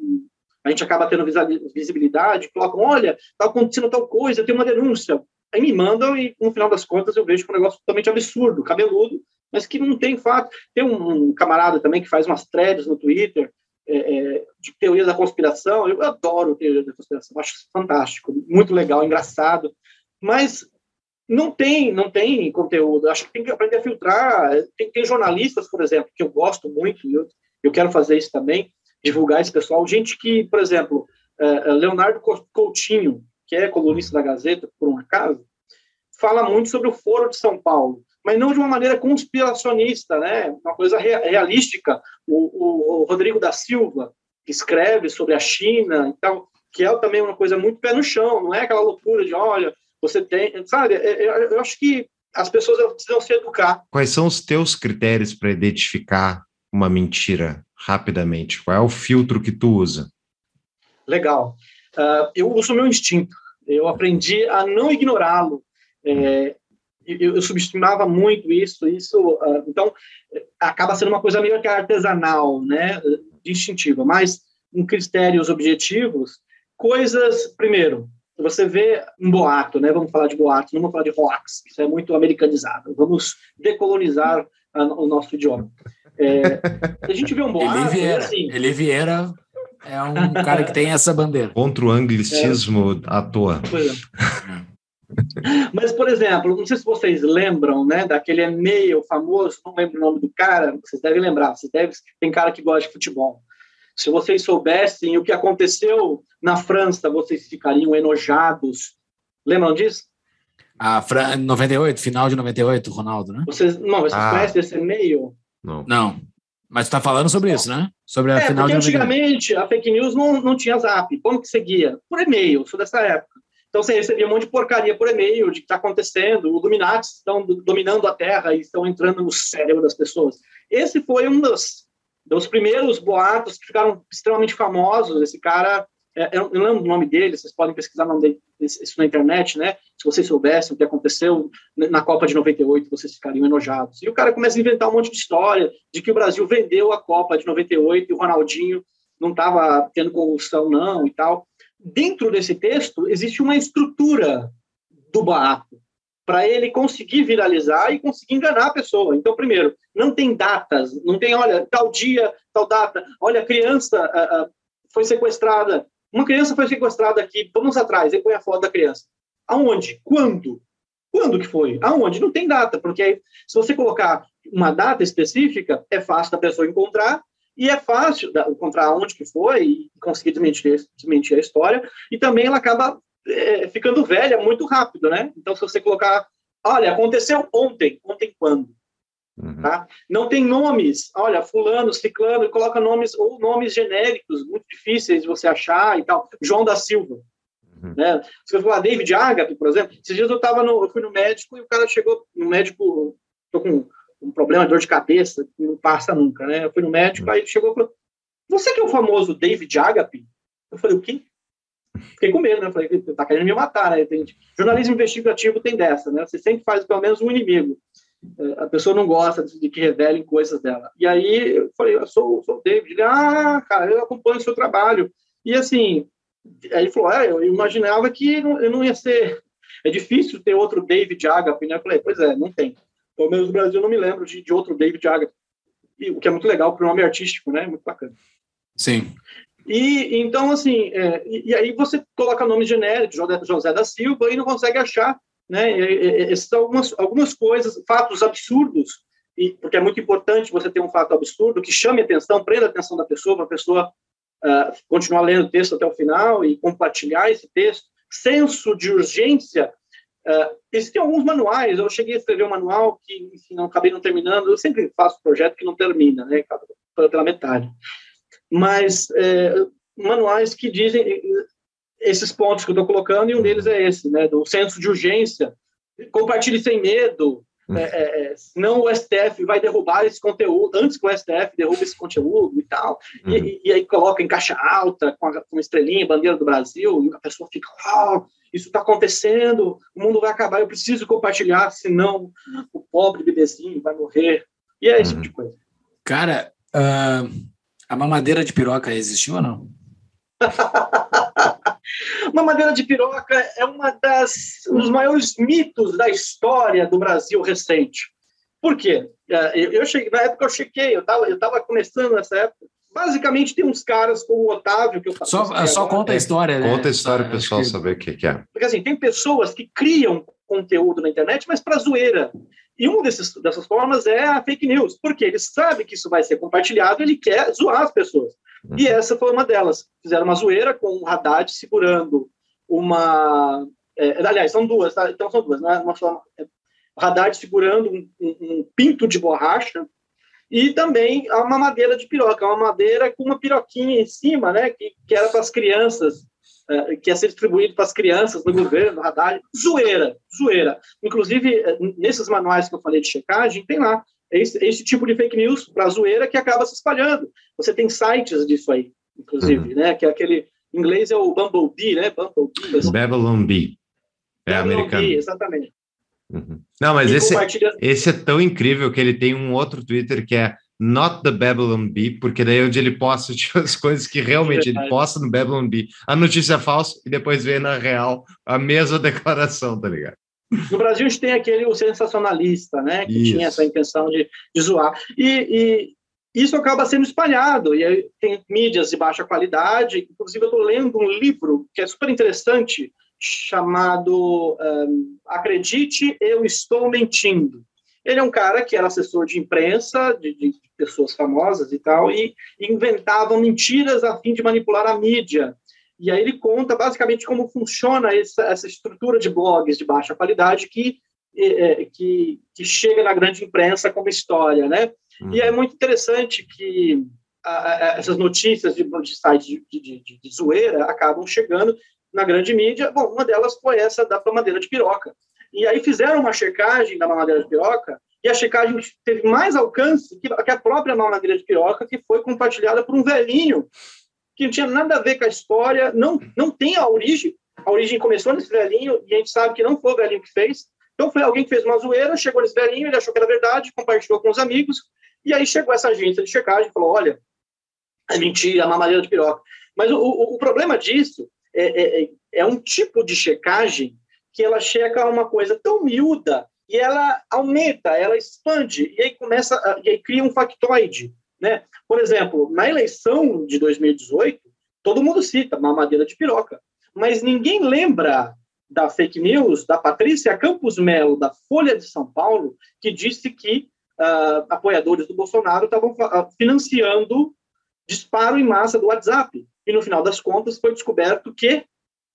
a gente acaba tendo visibilidade, colocam, olha, está acontecendo tal coisa, tem uma denúncia. Aí me mandam e, no final das contas, eu vejo que é um negócio totalmente absurdo, cabeludo, mas que não tem fato. Tem um, camarada também que faz umas threads no Twitter é, é, de teoria da conspiração. Eu adoro teoria da conspiração, acho fantástico, muito legal, engraçado. Mas não tem, não tem conteúdo. Acho que tem que aprender a filtrar. Tem, tem jornalistas, por exemplo, que eu gosto muito, eu, eu quero fazer isso também, divulgar esse pessoal. Gente que, por exemplo, é, é, Leonardo Coutinho, que é colunista da Gazeta, por um acaso, fala muito sobre o Foro de São Paulo, mas não de uma maneira conspiracionista, né? Uma coisa realística. O, o, o Rodrigo da Silva escreve sobre a China e tal, que é também uma coisa muito pé no chão, não é aquela loucura de, olha, você tem, sabe? É, é, eu acho que as pessoas precisam se educar. Quais são os teus critérios para identificar uma mentira rapidamente? Qual é o filtro que tu usa? Legal. Uh, eu uso o meu instinto. Eu aprendi a não ignorá-lo. É, eu, eu, subestimava muito isso. Isso, uh, então, acaba sendo uma coisa meio que artesanal, né, instintiva. Mas em critérios objetivos, coisas. Primeiro, você vê um boato, né? Vamos falar de boato, não vamos falar de hoax, isso é muito americanizado. Vamos decolonizar a, o nosso idioma. É, a gente vê um boato. Ele Vieira, assim, Ele Vieira é um cara que tem essa bandeira. Contra o anglicismo é. à toa. É. Mas, por exemplo, não sei se vocês lembram, né, daquele e-mail famoso, não lembro o nome do cara, vocês devem lembrar, vocês devem, tem cara que gosta de futebol. Se vocês soubessem o que aconteceu na França, vocês ficariam enojados. Lembram disso? A Fran... 98, final de 98, Ronaldo, né? Vocês, não, vocês ah. conhecem esse e-mail? Não. Não. Mas está falando sobre isso, né? Sobre a é, final de 98. antigamente a fake news não, não tinha zap. Como que seguia? Por e-mail, sou dessa época. Então você recebia um monte de porcaria por e-mail de que está acontecendo, os Illuminati estão dominando a Terra e estão entrando no cérebro das pessoas. Esse foi um dos dos primeiros boatos que ficaram extremamente famosos. Esse cara, é, eu não lembro o nome dele, vocês podem pesquisar isso na internet, né? Se vocês soubessem o que aconteceu na Copa de 98, vocês ficariam enojados. E o cara começa a inventar um monte de história de que o Brasil vendeu a Copa de 98 e o Ronaldinho não estava tendo convulsão, não, e tal. Dentro desse texto, existe uma estrutura do boato para ele conseguir viralizar e conseguir enganar a pessoa. Então, primeiro, não tem datas, não tem, olha, tal dia, tal data, olha, a criança foi sequestrada, uma criança foi sequestrada aqui, vamos atrás, e põe a foto da criança. Aonde? Quando? Quando que foi? Aonde? Não tem data, porque aí, se você colocar uma data específica, é fácil da pessoa encontrar, e é fácil encontrar onde que foi e conseguir desmentir, desmentir a história, e também ela acaba é, ficando velha muito rápido, né? Então, se você colocar, olha, aconteceu ontem, ontem quando? Uhum. Tá? Não tem nomes, olha, fulano, ciclano, coloca nomes ou nomes genéricos, muito difíceis de você achar e tal. João da Silva. Uhum. Né? Se você falar David Agape, por exemplo, esses dias eu, tava no, eu fui no médico e o cara chegou, no médico, tô com um problema de dor de cabeça, que não passa nunca, né? Eu fui no médico, uhum. aí ele chegou e falou, você que é o famoso David Agape? Eu falei, o quê? Fiquei com medo, né? Falei, tá querendo me matar, né? Tem, jornalismo investigativo tem dessa, né? Você sempre faz pelo menos um inimigo. É, a pessoa não gosta de que revelem coisas dela. E aí eu falei, eu sou, sou o David. Ele, ah, cara, eu acompanho o seu trabalho. E assim, aí ele falou, é, eu imaginava que eu não ia ser. É difícil ter outro David Agape, né? Eu falei, pois é, não tem. Pelo menos no Brasil eu não me lembro de, de outro David Agape. E, o que é muito legal para o nome artístico, né? Muito bacana. Sim. E então, assim, é, e, e, aí você coloca nome genérico, José da Silva, e não consegue achar, né? Essas algumas, algumas coisas, fatos absurdos, e, porque é muito importante você ter um fato absurdo que chame atenção, prenda a atenção da pessoa, para a pessoa uh, continuar lendo o texto até o final e compartilhar esse texto. Senso de urgência. Uh, existem alguns manuais, eu cheguei a escrever um manual que, enfim, não acabei não terminando, eu sempre faço projeto que não termina, né? Pela metade mas é, manuais que dizem esses pontos que eu estou colocando, e um deles é esse, né, do senso de urgência, compartilhe sem medo, é, é, é senão o STF vai derrubar esse conteúdo, antes que o STF derrube esse conteúdo e tal, uhum. e, e, aí coloca em caixa alta, com, a, com uma estrelinha, bandeira do Brasil, e a pessoa fica, oh, isso está acontecendo, o mundo vai acabar, eu preciso compartilhar, senão o pobre bebezinho vai morrer, e é esse tipo de coisa. Cara, uh a mamadeira de piroca existiu ou não? mamadeira de piroca é uma das um dos maiores mitos da história do Brasil recente. Por quê? É, eu cheguei, na época eu chequei, eu estava eu tava começando nessa época. Basicamente tem uns caras como o Otávio que eu Só, só conta a história, né? Conta a história para o pessoal que... saber o que, que é. Porque assim, tem pessoas que criam conteúdo na internet, mas para zoeira. E uma desses, dessas formas é a fake news, porque ele sabe que isso vai ser compartilhado, ele quer zoar as pessoas. E uhum. essa foi uma delas. Fizeram uma zoeira com o Haddad segurando uma. É, aliás, são duas, tá? Então são duas, né? Uma só, é, o Haddad segurando um, um, um, pinto de borracha e também uma madeira de piroca, uma madeira com uma piroquinha em cima, né? Que, que era para as crianças uh, que ia ser distribuído para as crianças no governo, no radar, zoeira, zoeira. Inclusive, eh, nesses manuais que eu falei de checagem, tem lá esse, esse tipo de fake news para zoeira que acaba se espalhando. Você tem sites disso aí, inclusive, uhum. né? Que é aquele em inglês é o Bumblebee, né? Bumblebee. Assim. Babylon Bee. É Babylon americano. Bee, exatamente. Uhum. Não, mas esse, compartilha... esse é tão incrível que ele tem um outro Twitter que é not the Babylon Bee, porque daí é onde ele posta tipo, as coisas que realmente é ele posta no Babylon Bee, a notícia é falsa e depois vê na real a mesma declaração, tá ligado? No Brasil a gente tem aquele o sensacionalista, né, que isso. tinha essa intenção de, de zoar. E, e, isso acaba sendo espalhado, e aí tem mídias de baixa qualidade, inclusive eu estou lendo um livro que é super interessante, chamado um, Acredite, Eu Estou Mentindo. Ele é um cara que era assessor de imprensa, de, de pessoas famosas e tal, e inventava mentiras a fim de manipular a mídia. E aí ele conta basicamente como funciona essa, essa estrutura de blogs de baixa qualidade que, é, que, que chega na grande imprensa como história, né? Uhum. E é muito interessante que a, a, essas notícias de, de sites de, de, de, de zoeira acabam chegando na grande mídia. Bom, uma delas foi essa da mamadeira de piroca. E aí fizeram uma checagem da mamadeira de piroca, e a checagem teve mais alcance que a própria mamadeira de piroca, que foi compartilhada por um velhinho, que não tinha nada a ver com a história, não, não tem a origem. A origem começou nesse velhinho, e a gente sabe que não foi o velhinho que fez. Então foi alguém que fez uma zoeira, chegou nesse velhinho, ele achou que era verdade, compartilhou com os amigos, e aí chegou essa agência de checagem e falou: olha, é mentira, a mamadeira de piroca. Mas o, o, o problema disso é, é, é um tipo de checagem que ela checa uma coisa tão miúda e ela aumenta, ela expande, e aí começa, a, e aí cria um factoide, né? Por exemplo, na eleição de 2018, todo mundo cita mamadeira de piroca, mas ninguém lembra da fake news da Patrícia Campos Melo, da Folha de São Paulo, que disse que uh, apoiadores do Bolsonaro estavam uh, financiando disparo em massa do WhatsApp. E no final das contas foi descoberto que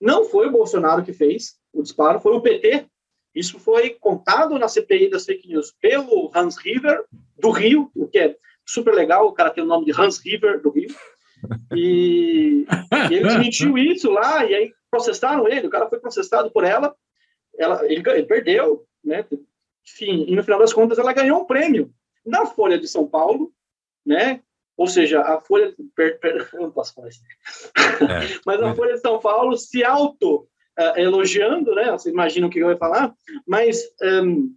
não foi o Bolsonaro que fez o disparo, foi o PT. Isso foi contado na CPI das fake news pelo Hans River, do Rio, o que é super legal, o cara tem o nome de Hans River, do Rio. E, e ele desmentiu isso lá, e aí processaram ele, o cara foi processado por ela, ela ele, ele perdeu, né? Enfim, e no final das contas ela ganhou um prêmio na Folha de São Paulo, né? Ou seja, a Folha. Per, per, não posso falar isso. É, mas a Folha de São Paulo se auto uh, elogiando, né? Vocês imaginam o que eu ia falar, mas um,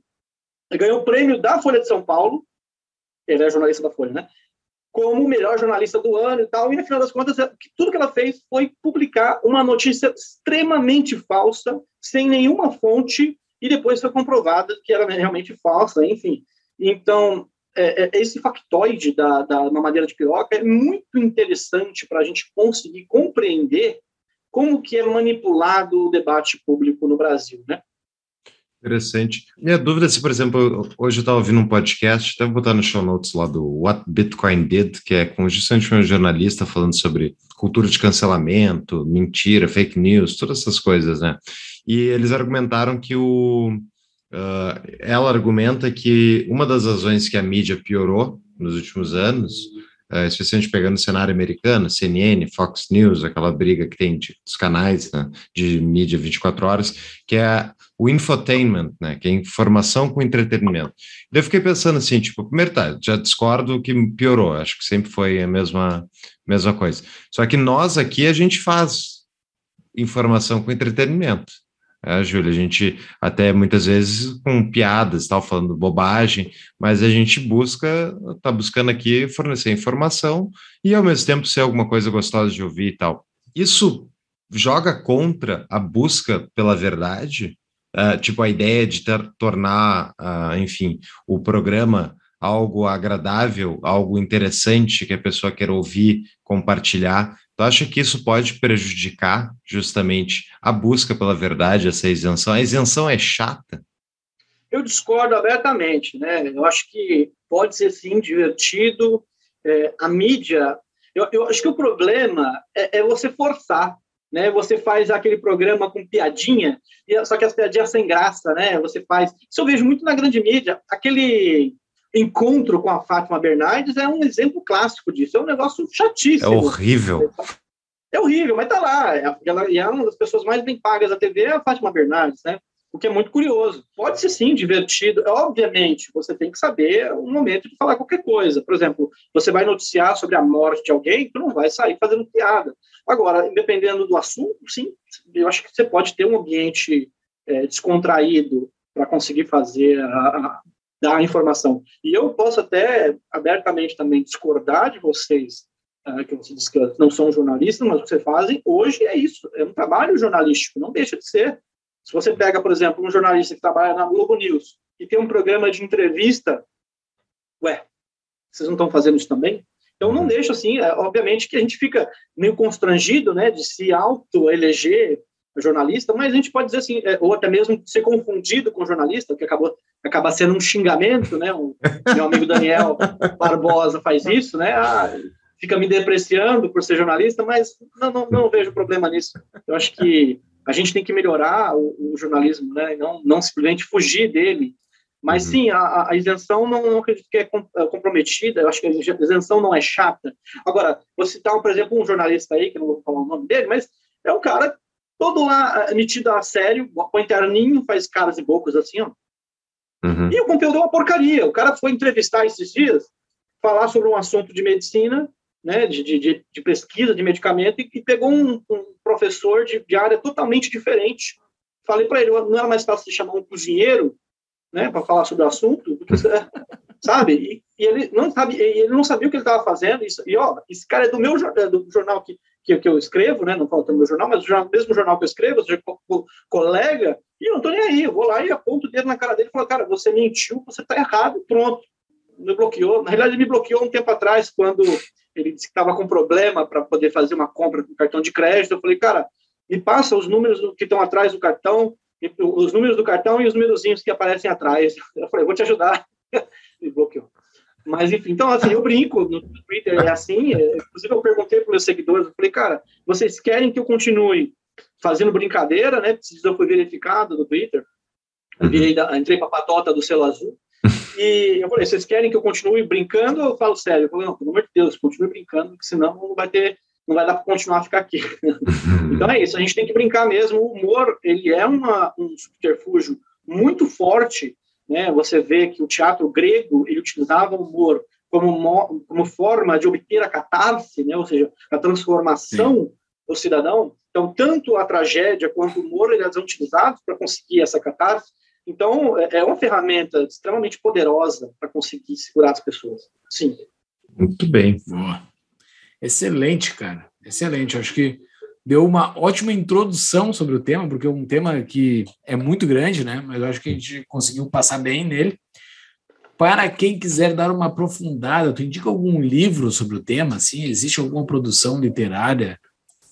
ganhou o prêmio da Folha de São Paulo, ele é jornalista da Folha, né? Como o melhor jornalista do ano e tal. E, no final das contas, tudo que ela fez foi publicar uma notícia extremamente falsa, sem nenhuma fonte, e depois foi comprovada que era realmente falsa, enfim. Então, é, é, esse factoide da, da mamadeira de piroca é muito interessante para a gente conseguir compreender como que é manipulado o debate público no Brasil, né? Interessante. Minha dúvida é se, por exemplo, hoje eu estava ouvindo um podcast, até vou botar no show notes lá do What Bitcoin Did, que é com justamente um jornalista falando sobre cultura de cancelamento, mentira, fake news, todas essas coisas, né? E eles argumentaram que o. Uh, ela argumenta que uma das razões que a mídia piorou nos últimos anos uh, especialmente pegando o cenário americano, CNN, Fox News, aquela briga que tem dos canais né, de mídia 24 horas, que é o infotainment, né, que é informação com entretenimento. Daí eu fiquei pensando assim, tipo, primeiro tá, já discordo que piorou, acho que sempre foi a mesma, mesma coisa. Só que nós aqui, a gente faz informação com entretenimento. É, Júlia, a gente até muitas vezes com piadas, tal, falando bobagem, mas a gente busca, tá buscando aqui fornecer informação e ao mesmo tempo ser alguma coisa gostosa de ouvir e tal. Isso joga contra a busca pela verdade? Uh, tipo, a ideia de ter, tornar, uh, enfim, o programa algo agradável, algo interessante que a pessoa quer ouvir, compartilhar. Tu acha que isso pode prejudicar justamente a busca pela verdade, essa isenção? A isenção é chata? Eu discordo abertamente, né? Eu acho que pode ser sim divertido. É, a mídia, eu, eu, acho que o problema é, é você forçar né? Você faz aquele programa com piadinha, só que as piadinhas sem graça, né? Você faz. Isso eu vejo muito na grande mídia. Aquele encontro com a Fátima Bernardes é um exemplo clássico disso. É um negócio chatíssimo. É horrível. É horrível, mas tá lá. Ela, e é uma das pessoas mais bem pagas da TV, é a Fátima Bernardes, né? O que é muito curioso. Pode ser sim divertido. Obviamente, você tem que saber o momento de falar qualquer coisa. Por exemplo, você vai noticiar sobre a morte de alguém, tu não vai sair fazendo piada. Agora, dependendo do assunto, sim, eu acho que você pode ter um ambiente é, descontraído para conseguir fazer a, a, dar a informação. E eu posso até abertamente também discordar de vocês, uh, que vocês que não são jornalistas, mas o que vocês fazem hoje é isso, é um trabalho jornalístico, não deixa de ser. Se você pega, por exemplo, um jornalista que trabalha na Globo News e tem um programa de entrevista, ué, vocês não estão fazendo isso também? Então, não deixa assim, é, obviamente que a gente fica meio constrangido, né, de se auto-eleger jornalista, mas a gente pode dizer assim, é, ou até mesmo ser confundido com jornalista, que acabou acaba sendo um xingamento, né? O meu amigo Daniel Barbosa faz isso, né? Ah, fica me depreciando por ser jornalista, mas não, não, não, vejo problema nisso. Eu acho que a gente tem que melhorar o, o jornalismo, né? Não, não simplesmente fugir dele mas uhum. sim, a, a isenção não, não, acredito que é, é comprometida, eu acho que a isenção não é chata. Agora, vou citar, por exemplo, um jornalista aí, que não vou falar o nome dele, mas é um cara todo lá é, metido a sério, põe terninho, faz caras e bocas assim, ó. Uhum. E o conteúdo é uma porcaria. O cara foi entrevistar esses dias, falar sobre um assunto de medicina, né, de, de, de pesquisa de medicamento, e, e pegou um, um professor de, de, área totalmente diferente. Falei para ele, não era mais fácil chamar um cozinheiro né, para falar sobre o assunto, porque, sabe? E, e, ele não sabe, ele não sabia o que ele estava fazendo. Isso, e ó, esse cara é do meu é do jornal que, que, que eu escrevo, né? Não falo do meu jornal, mas o mesmo jornal que eu escrevo, seja, colega. E eu não estou nem aí. Eu vou lá e aponto o dedo na cara dele e falo, cara, você mentiu, você está errado, pronto. Me bloqueou. Na realidade, ele me bloqueou um tempo atrás, quando ele disse que estava com problema para poder fazer uma compra com cartão de crédito. Eu falei, cara, me passa os números que estão atrás do cartão os números do cartão e os númerozinhos que aparecem atrás. Eu falei, vou te ajudar. Me bloqueou. Mas, enfim, então, assim, eu brinco no Twitter, é assim. É, inclusive, eu perguntei para meus seguidores, eu falei, cara, vocês querem que eu continue fazendo brincadeira, né? Isso foi verificado no Twitter. Eu virei da, entrei para a patota do selo azul. E eu falei, vocês querem que eu continue brincando ou eu falo sério? Eu falei, não, pelo amor de Deus, continue brincando, porque senão não vai ter não vai dar para continuar a ficar aqui. então é isso, a gente tem que brincar mesmo. O humor, ele é uma, um subterfúgio muito forte, né? Você vê que o teatro grego, ele utilizava o humor como, como forma de obter a catarse, né? Ou seja, a transformação Sim. do cidadão. Então, tanto a tragédia quanto o humor, eles são utilizados para conseguir essa catarse. Então, é é uma ferramenta extremamente poderosa para conseguir segurar as pessoas. Sim. Muito bem. Boa. Excelente, cara. Excelente. Acho que deu uma ótima introdução sobre o tema, porque é um tema que é muito grande, né? Mas eu acho que a gente conseguiu passar bem nele. Para quem quiser dar uma aprofundada, tu indica algum livro sobre o tema? Assim, existe alguma produção literária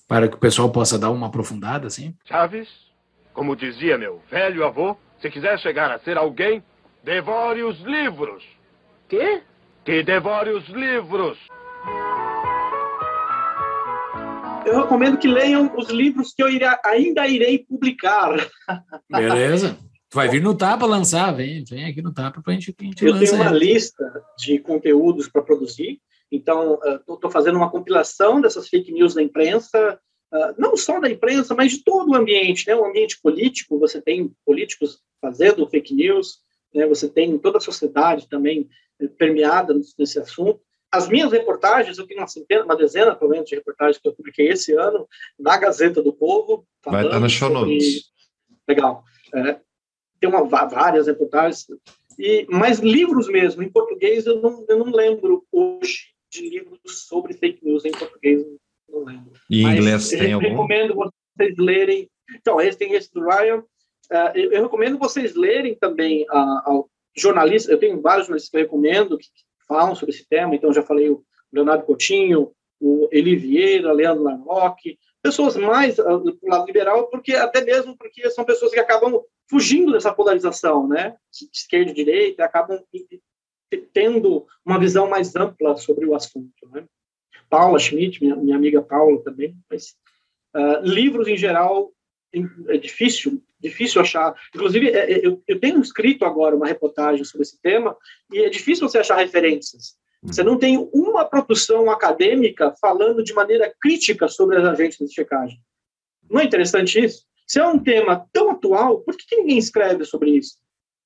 para que o pessoal possa dar uma aprofundada, assim? Chaves, como dizia meu velho avô, se quiser chegar a ser alguém, devore os livros. Quê? Que devore os livros. Eu recomendo que leiam os livros que eu irá- ainda irei publicar. Beleza? Tu vai vir no Tapa lançar, vem, vem aqui no Tapa para a gente, gente Eu tenho uma ele. lista de conteúdos para produzir, então estou fazendo uma compilação dessas fake news da imprensa, ah, não só da imprensa, mas de todo o ambiente, né? O ambiente político, você tem políticos fazendo fake news, né? Você tem toda a sociedade também eh, permeada nesse assunto. As minhas reportagens, eu tenho uma centena, uma dezena, pelo menos, de reportagens que eu publiquei esse ano na Gazeta do Povo. Vai estar show sobre- notes. Legal. É, tem uma, vá- várias reportagens, e, mas livros mesmo, em português, eu não, eu não lembro hoje de livros sobre fake news em português, eu não lembro. E em inglês eu tem algum? recomendo vocês lerem. Então, esse tem esse do Ryan. Ah, eu, eu recomendo vocês lerem também a, ao jornalista. Eu tenho vários jornalistas que eu recomendo que falam sobre esse tema. Então, já falei o Leonardo Coutinho, o Eli Vieira, Leandro Larocque, pessoas mais ah, do lado liberal, porque até mesmo porque são pessoas que acabam fugindo dessa polarização, né? De esquerda e direita, acabam tendo uma visão mais ampla sobre o assunto, né? Paula Schmidt, minha, minha amiga Paula também, mas ah, livros em geral é difícil, difícil achar. Inclusive, é, é, eu, eu tenho escrito agora uma reportagem sobre esse tema e é difícil você achar referências. Você não tem uma produção acadêmica falando de maneira crítica sobre as agências de checagem. Não é interessante isso? Se é um tema tão atual, por que, que ninguém escreve sobre isso?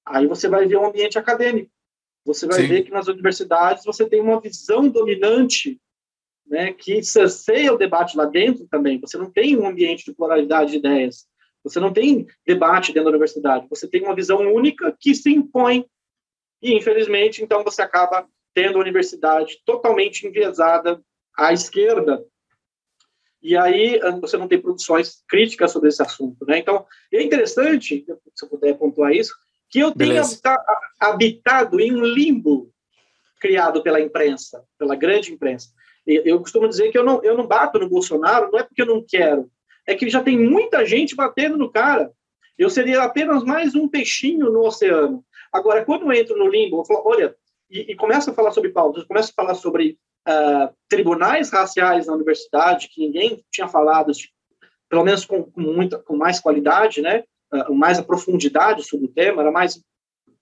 Aí você vai ver um ambiente acadêmico. Você vai Sim. ver que nas universidades você tem uma visão dominante né, que cerceia o debate lá dentro também. Você não tem um ambiente de pluralidade de ideias. Você não tem debate dentro da universidade. Você tem uma visão única que se impõe. E, infelizmente, então, você acaba tendo a universidade totalmente enviesada à esquerda. E aí ah, você não tem produções críticas sobre esse assunto. Né? Então, é interessante, se eu puder pontuar isso, que eu tenha habita- habitado em um limbo criado pela imprensa, pela grande imprensa. Eu costumo dizer que eu não, eu não bato no Bolsonaro, não é porque eu não quero, é que já tem muita gente batendo no cara. Eu seria apenas mais um peixinho no oceano. Agora, quando eu entro no limbo, eu falo, olha, e, e começo a falar sobre pautas, começo a falar sobre ah, tribunais raciais na universidade, que ninguém tinha falado, tipo, pelo menos com, com, muita, com mais qualidade, né? Ah, mais a profundidade sobre o tema, era mais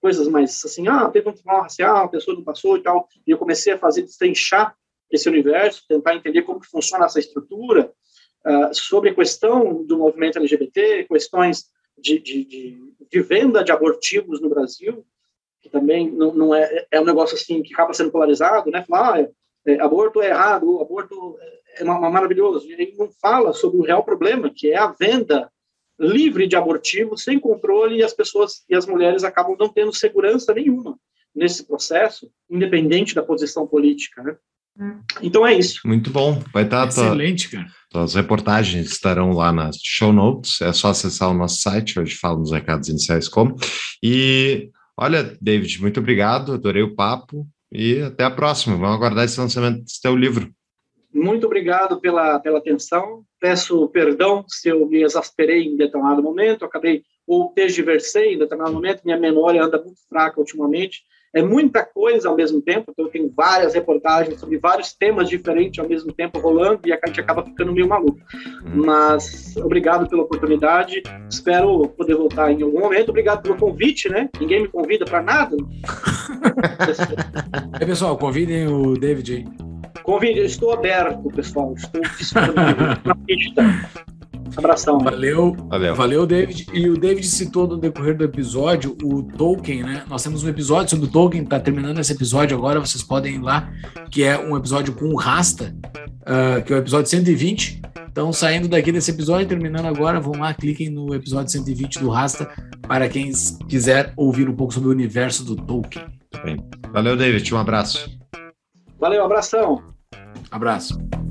coisas mais assim, ah, teve um tribunal racial, a pessoa não passou e tal, e eu comecei a fazer destrinchar esse universo, tentar entender como funciona essa estrutura, ah, sobre a questão do movimento LGBT, questões de, de, de, de venda de abortivos no Brasil, que também não, não é, é um negócio assim que acaba sendo polarizado, né? Falar, ah, é, é, aborto é errado, aborto é uma, uma maravilhoso. Ele não fala sobre o real problema, que é a venda livre de abortivos, sem controle, e as pessoas e as mulheres acabam não tendo segurança nenhuma nesse processo, independente da posição política, né? Então é isso. Muito bom. Vai estar tua, Excelente, cara. tuas reportagens estarão lá nas show notes. É só acessar o nosso site, onde fala nos recados iniciais como. E olha, David, muito obrigado. Adorei o papo e até a próxima. Vamos aguardar esse lançamento desse teu livro. Muito obrigado pela, pela atenção. Peço perdão se eu me exasperei em determinado momento, acabei ou tergiversei em determinado momento, minha memória anda muito fraca ultimamente. É muita coisa ao mesmo tempo, então eu tenho várias reportagens sobre vários temas diferentes ao mesmo tempo rolando e a gente acaba ficando meio maluco. Mas obrigado pela oportunidade, espero poder voltar em algum momento. Obrigado pelo convite, né? Ninguém me convida para nada. Aí, pessoal, convidem o David aí. Convite, eu estou aberto, pessoal. Estou disponível na pista. Abração. Valeu, Valeu. valeu, David. E o David citou no decorrer do episódio o Tolkien, né? Nós temos um episódio sobre o Tolkien, tá terminando esse episódio agora, vocês podem ir lá, que é um episódio com o Rasta, ah, que é o episódio 120. Então, saindo daqui desse episódio, terminando agora, vão lá, cliquem no episódio 120 do Rasta para quem quiser ouvir um pouco sobre o universo do Tolkien. Bem. Valeu, David. Um abraço. Valeu, abração. Abraço.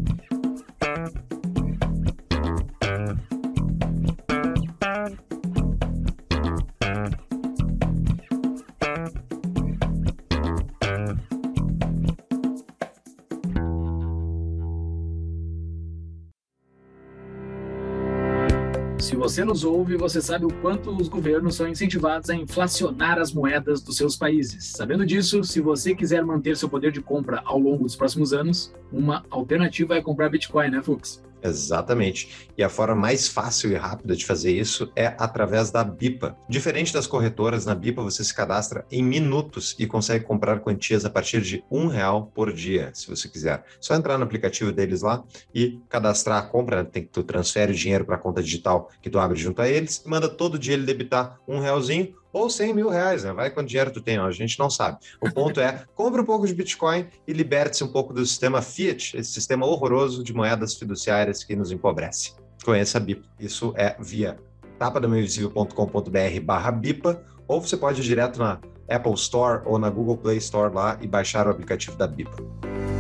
Você nos ouve, você sabe o quanto os governos são incentivados a inflacionar as moedas dos seus países. Sabendo disso, se você quiser manter seu poder de compra ao longo dos próximos anos, uma alternativa é comprar Bitcoin, né, Fux? Exatamente. E a forma mais fácil e rápida de fazer isso é através da BIPA. Diferente das corretoras, na BIPA você se cadastra em minutos e consegue comprar quantias a partir de um real por dia, se você quiser. Só entrar no aplicativo deles lá e cadastrar a compra. Né? Tem que tu transfere o dinheiro para a conta digital que tu abre junto a eles e manda todo dia ele debitar um realzinho ou 100 mil reais, né? Vai quanto dinheiro tu tem, ó, a gente não sabe. O ponto é, compre um pouco de Bitcoin e liberte-se um pouco do sistema fiat, esse sistema horroroso de moedas fiduciárias que nos empobrece. Conheça a BIP. Isso é via tapadamainvisível.com.br barra BIPA, ou você pode ir direto na Apple Store ou na Google Play Store lá e baixar o aplicativo da BIPA.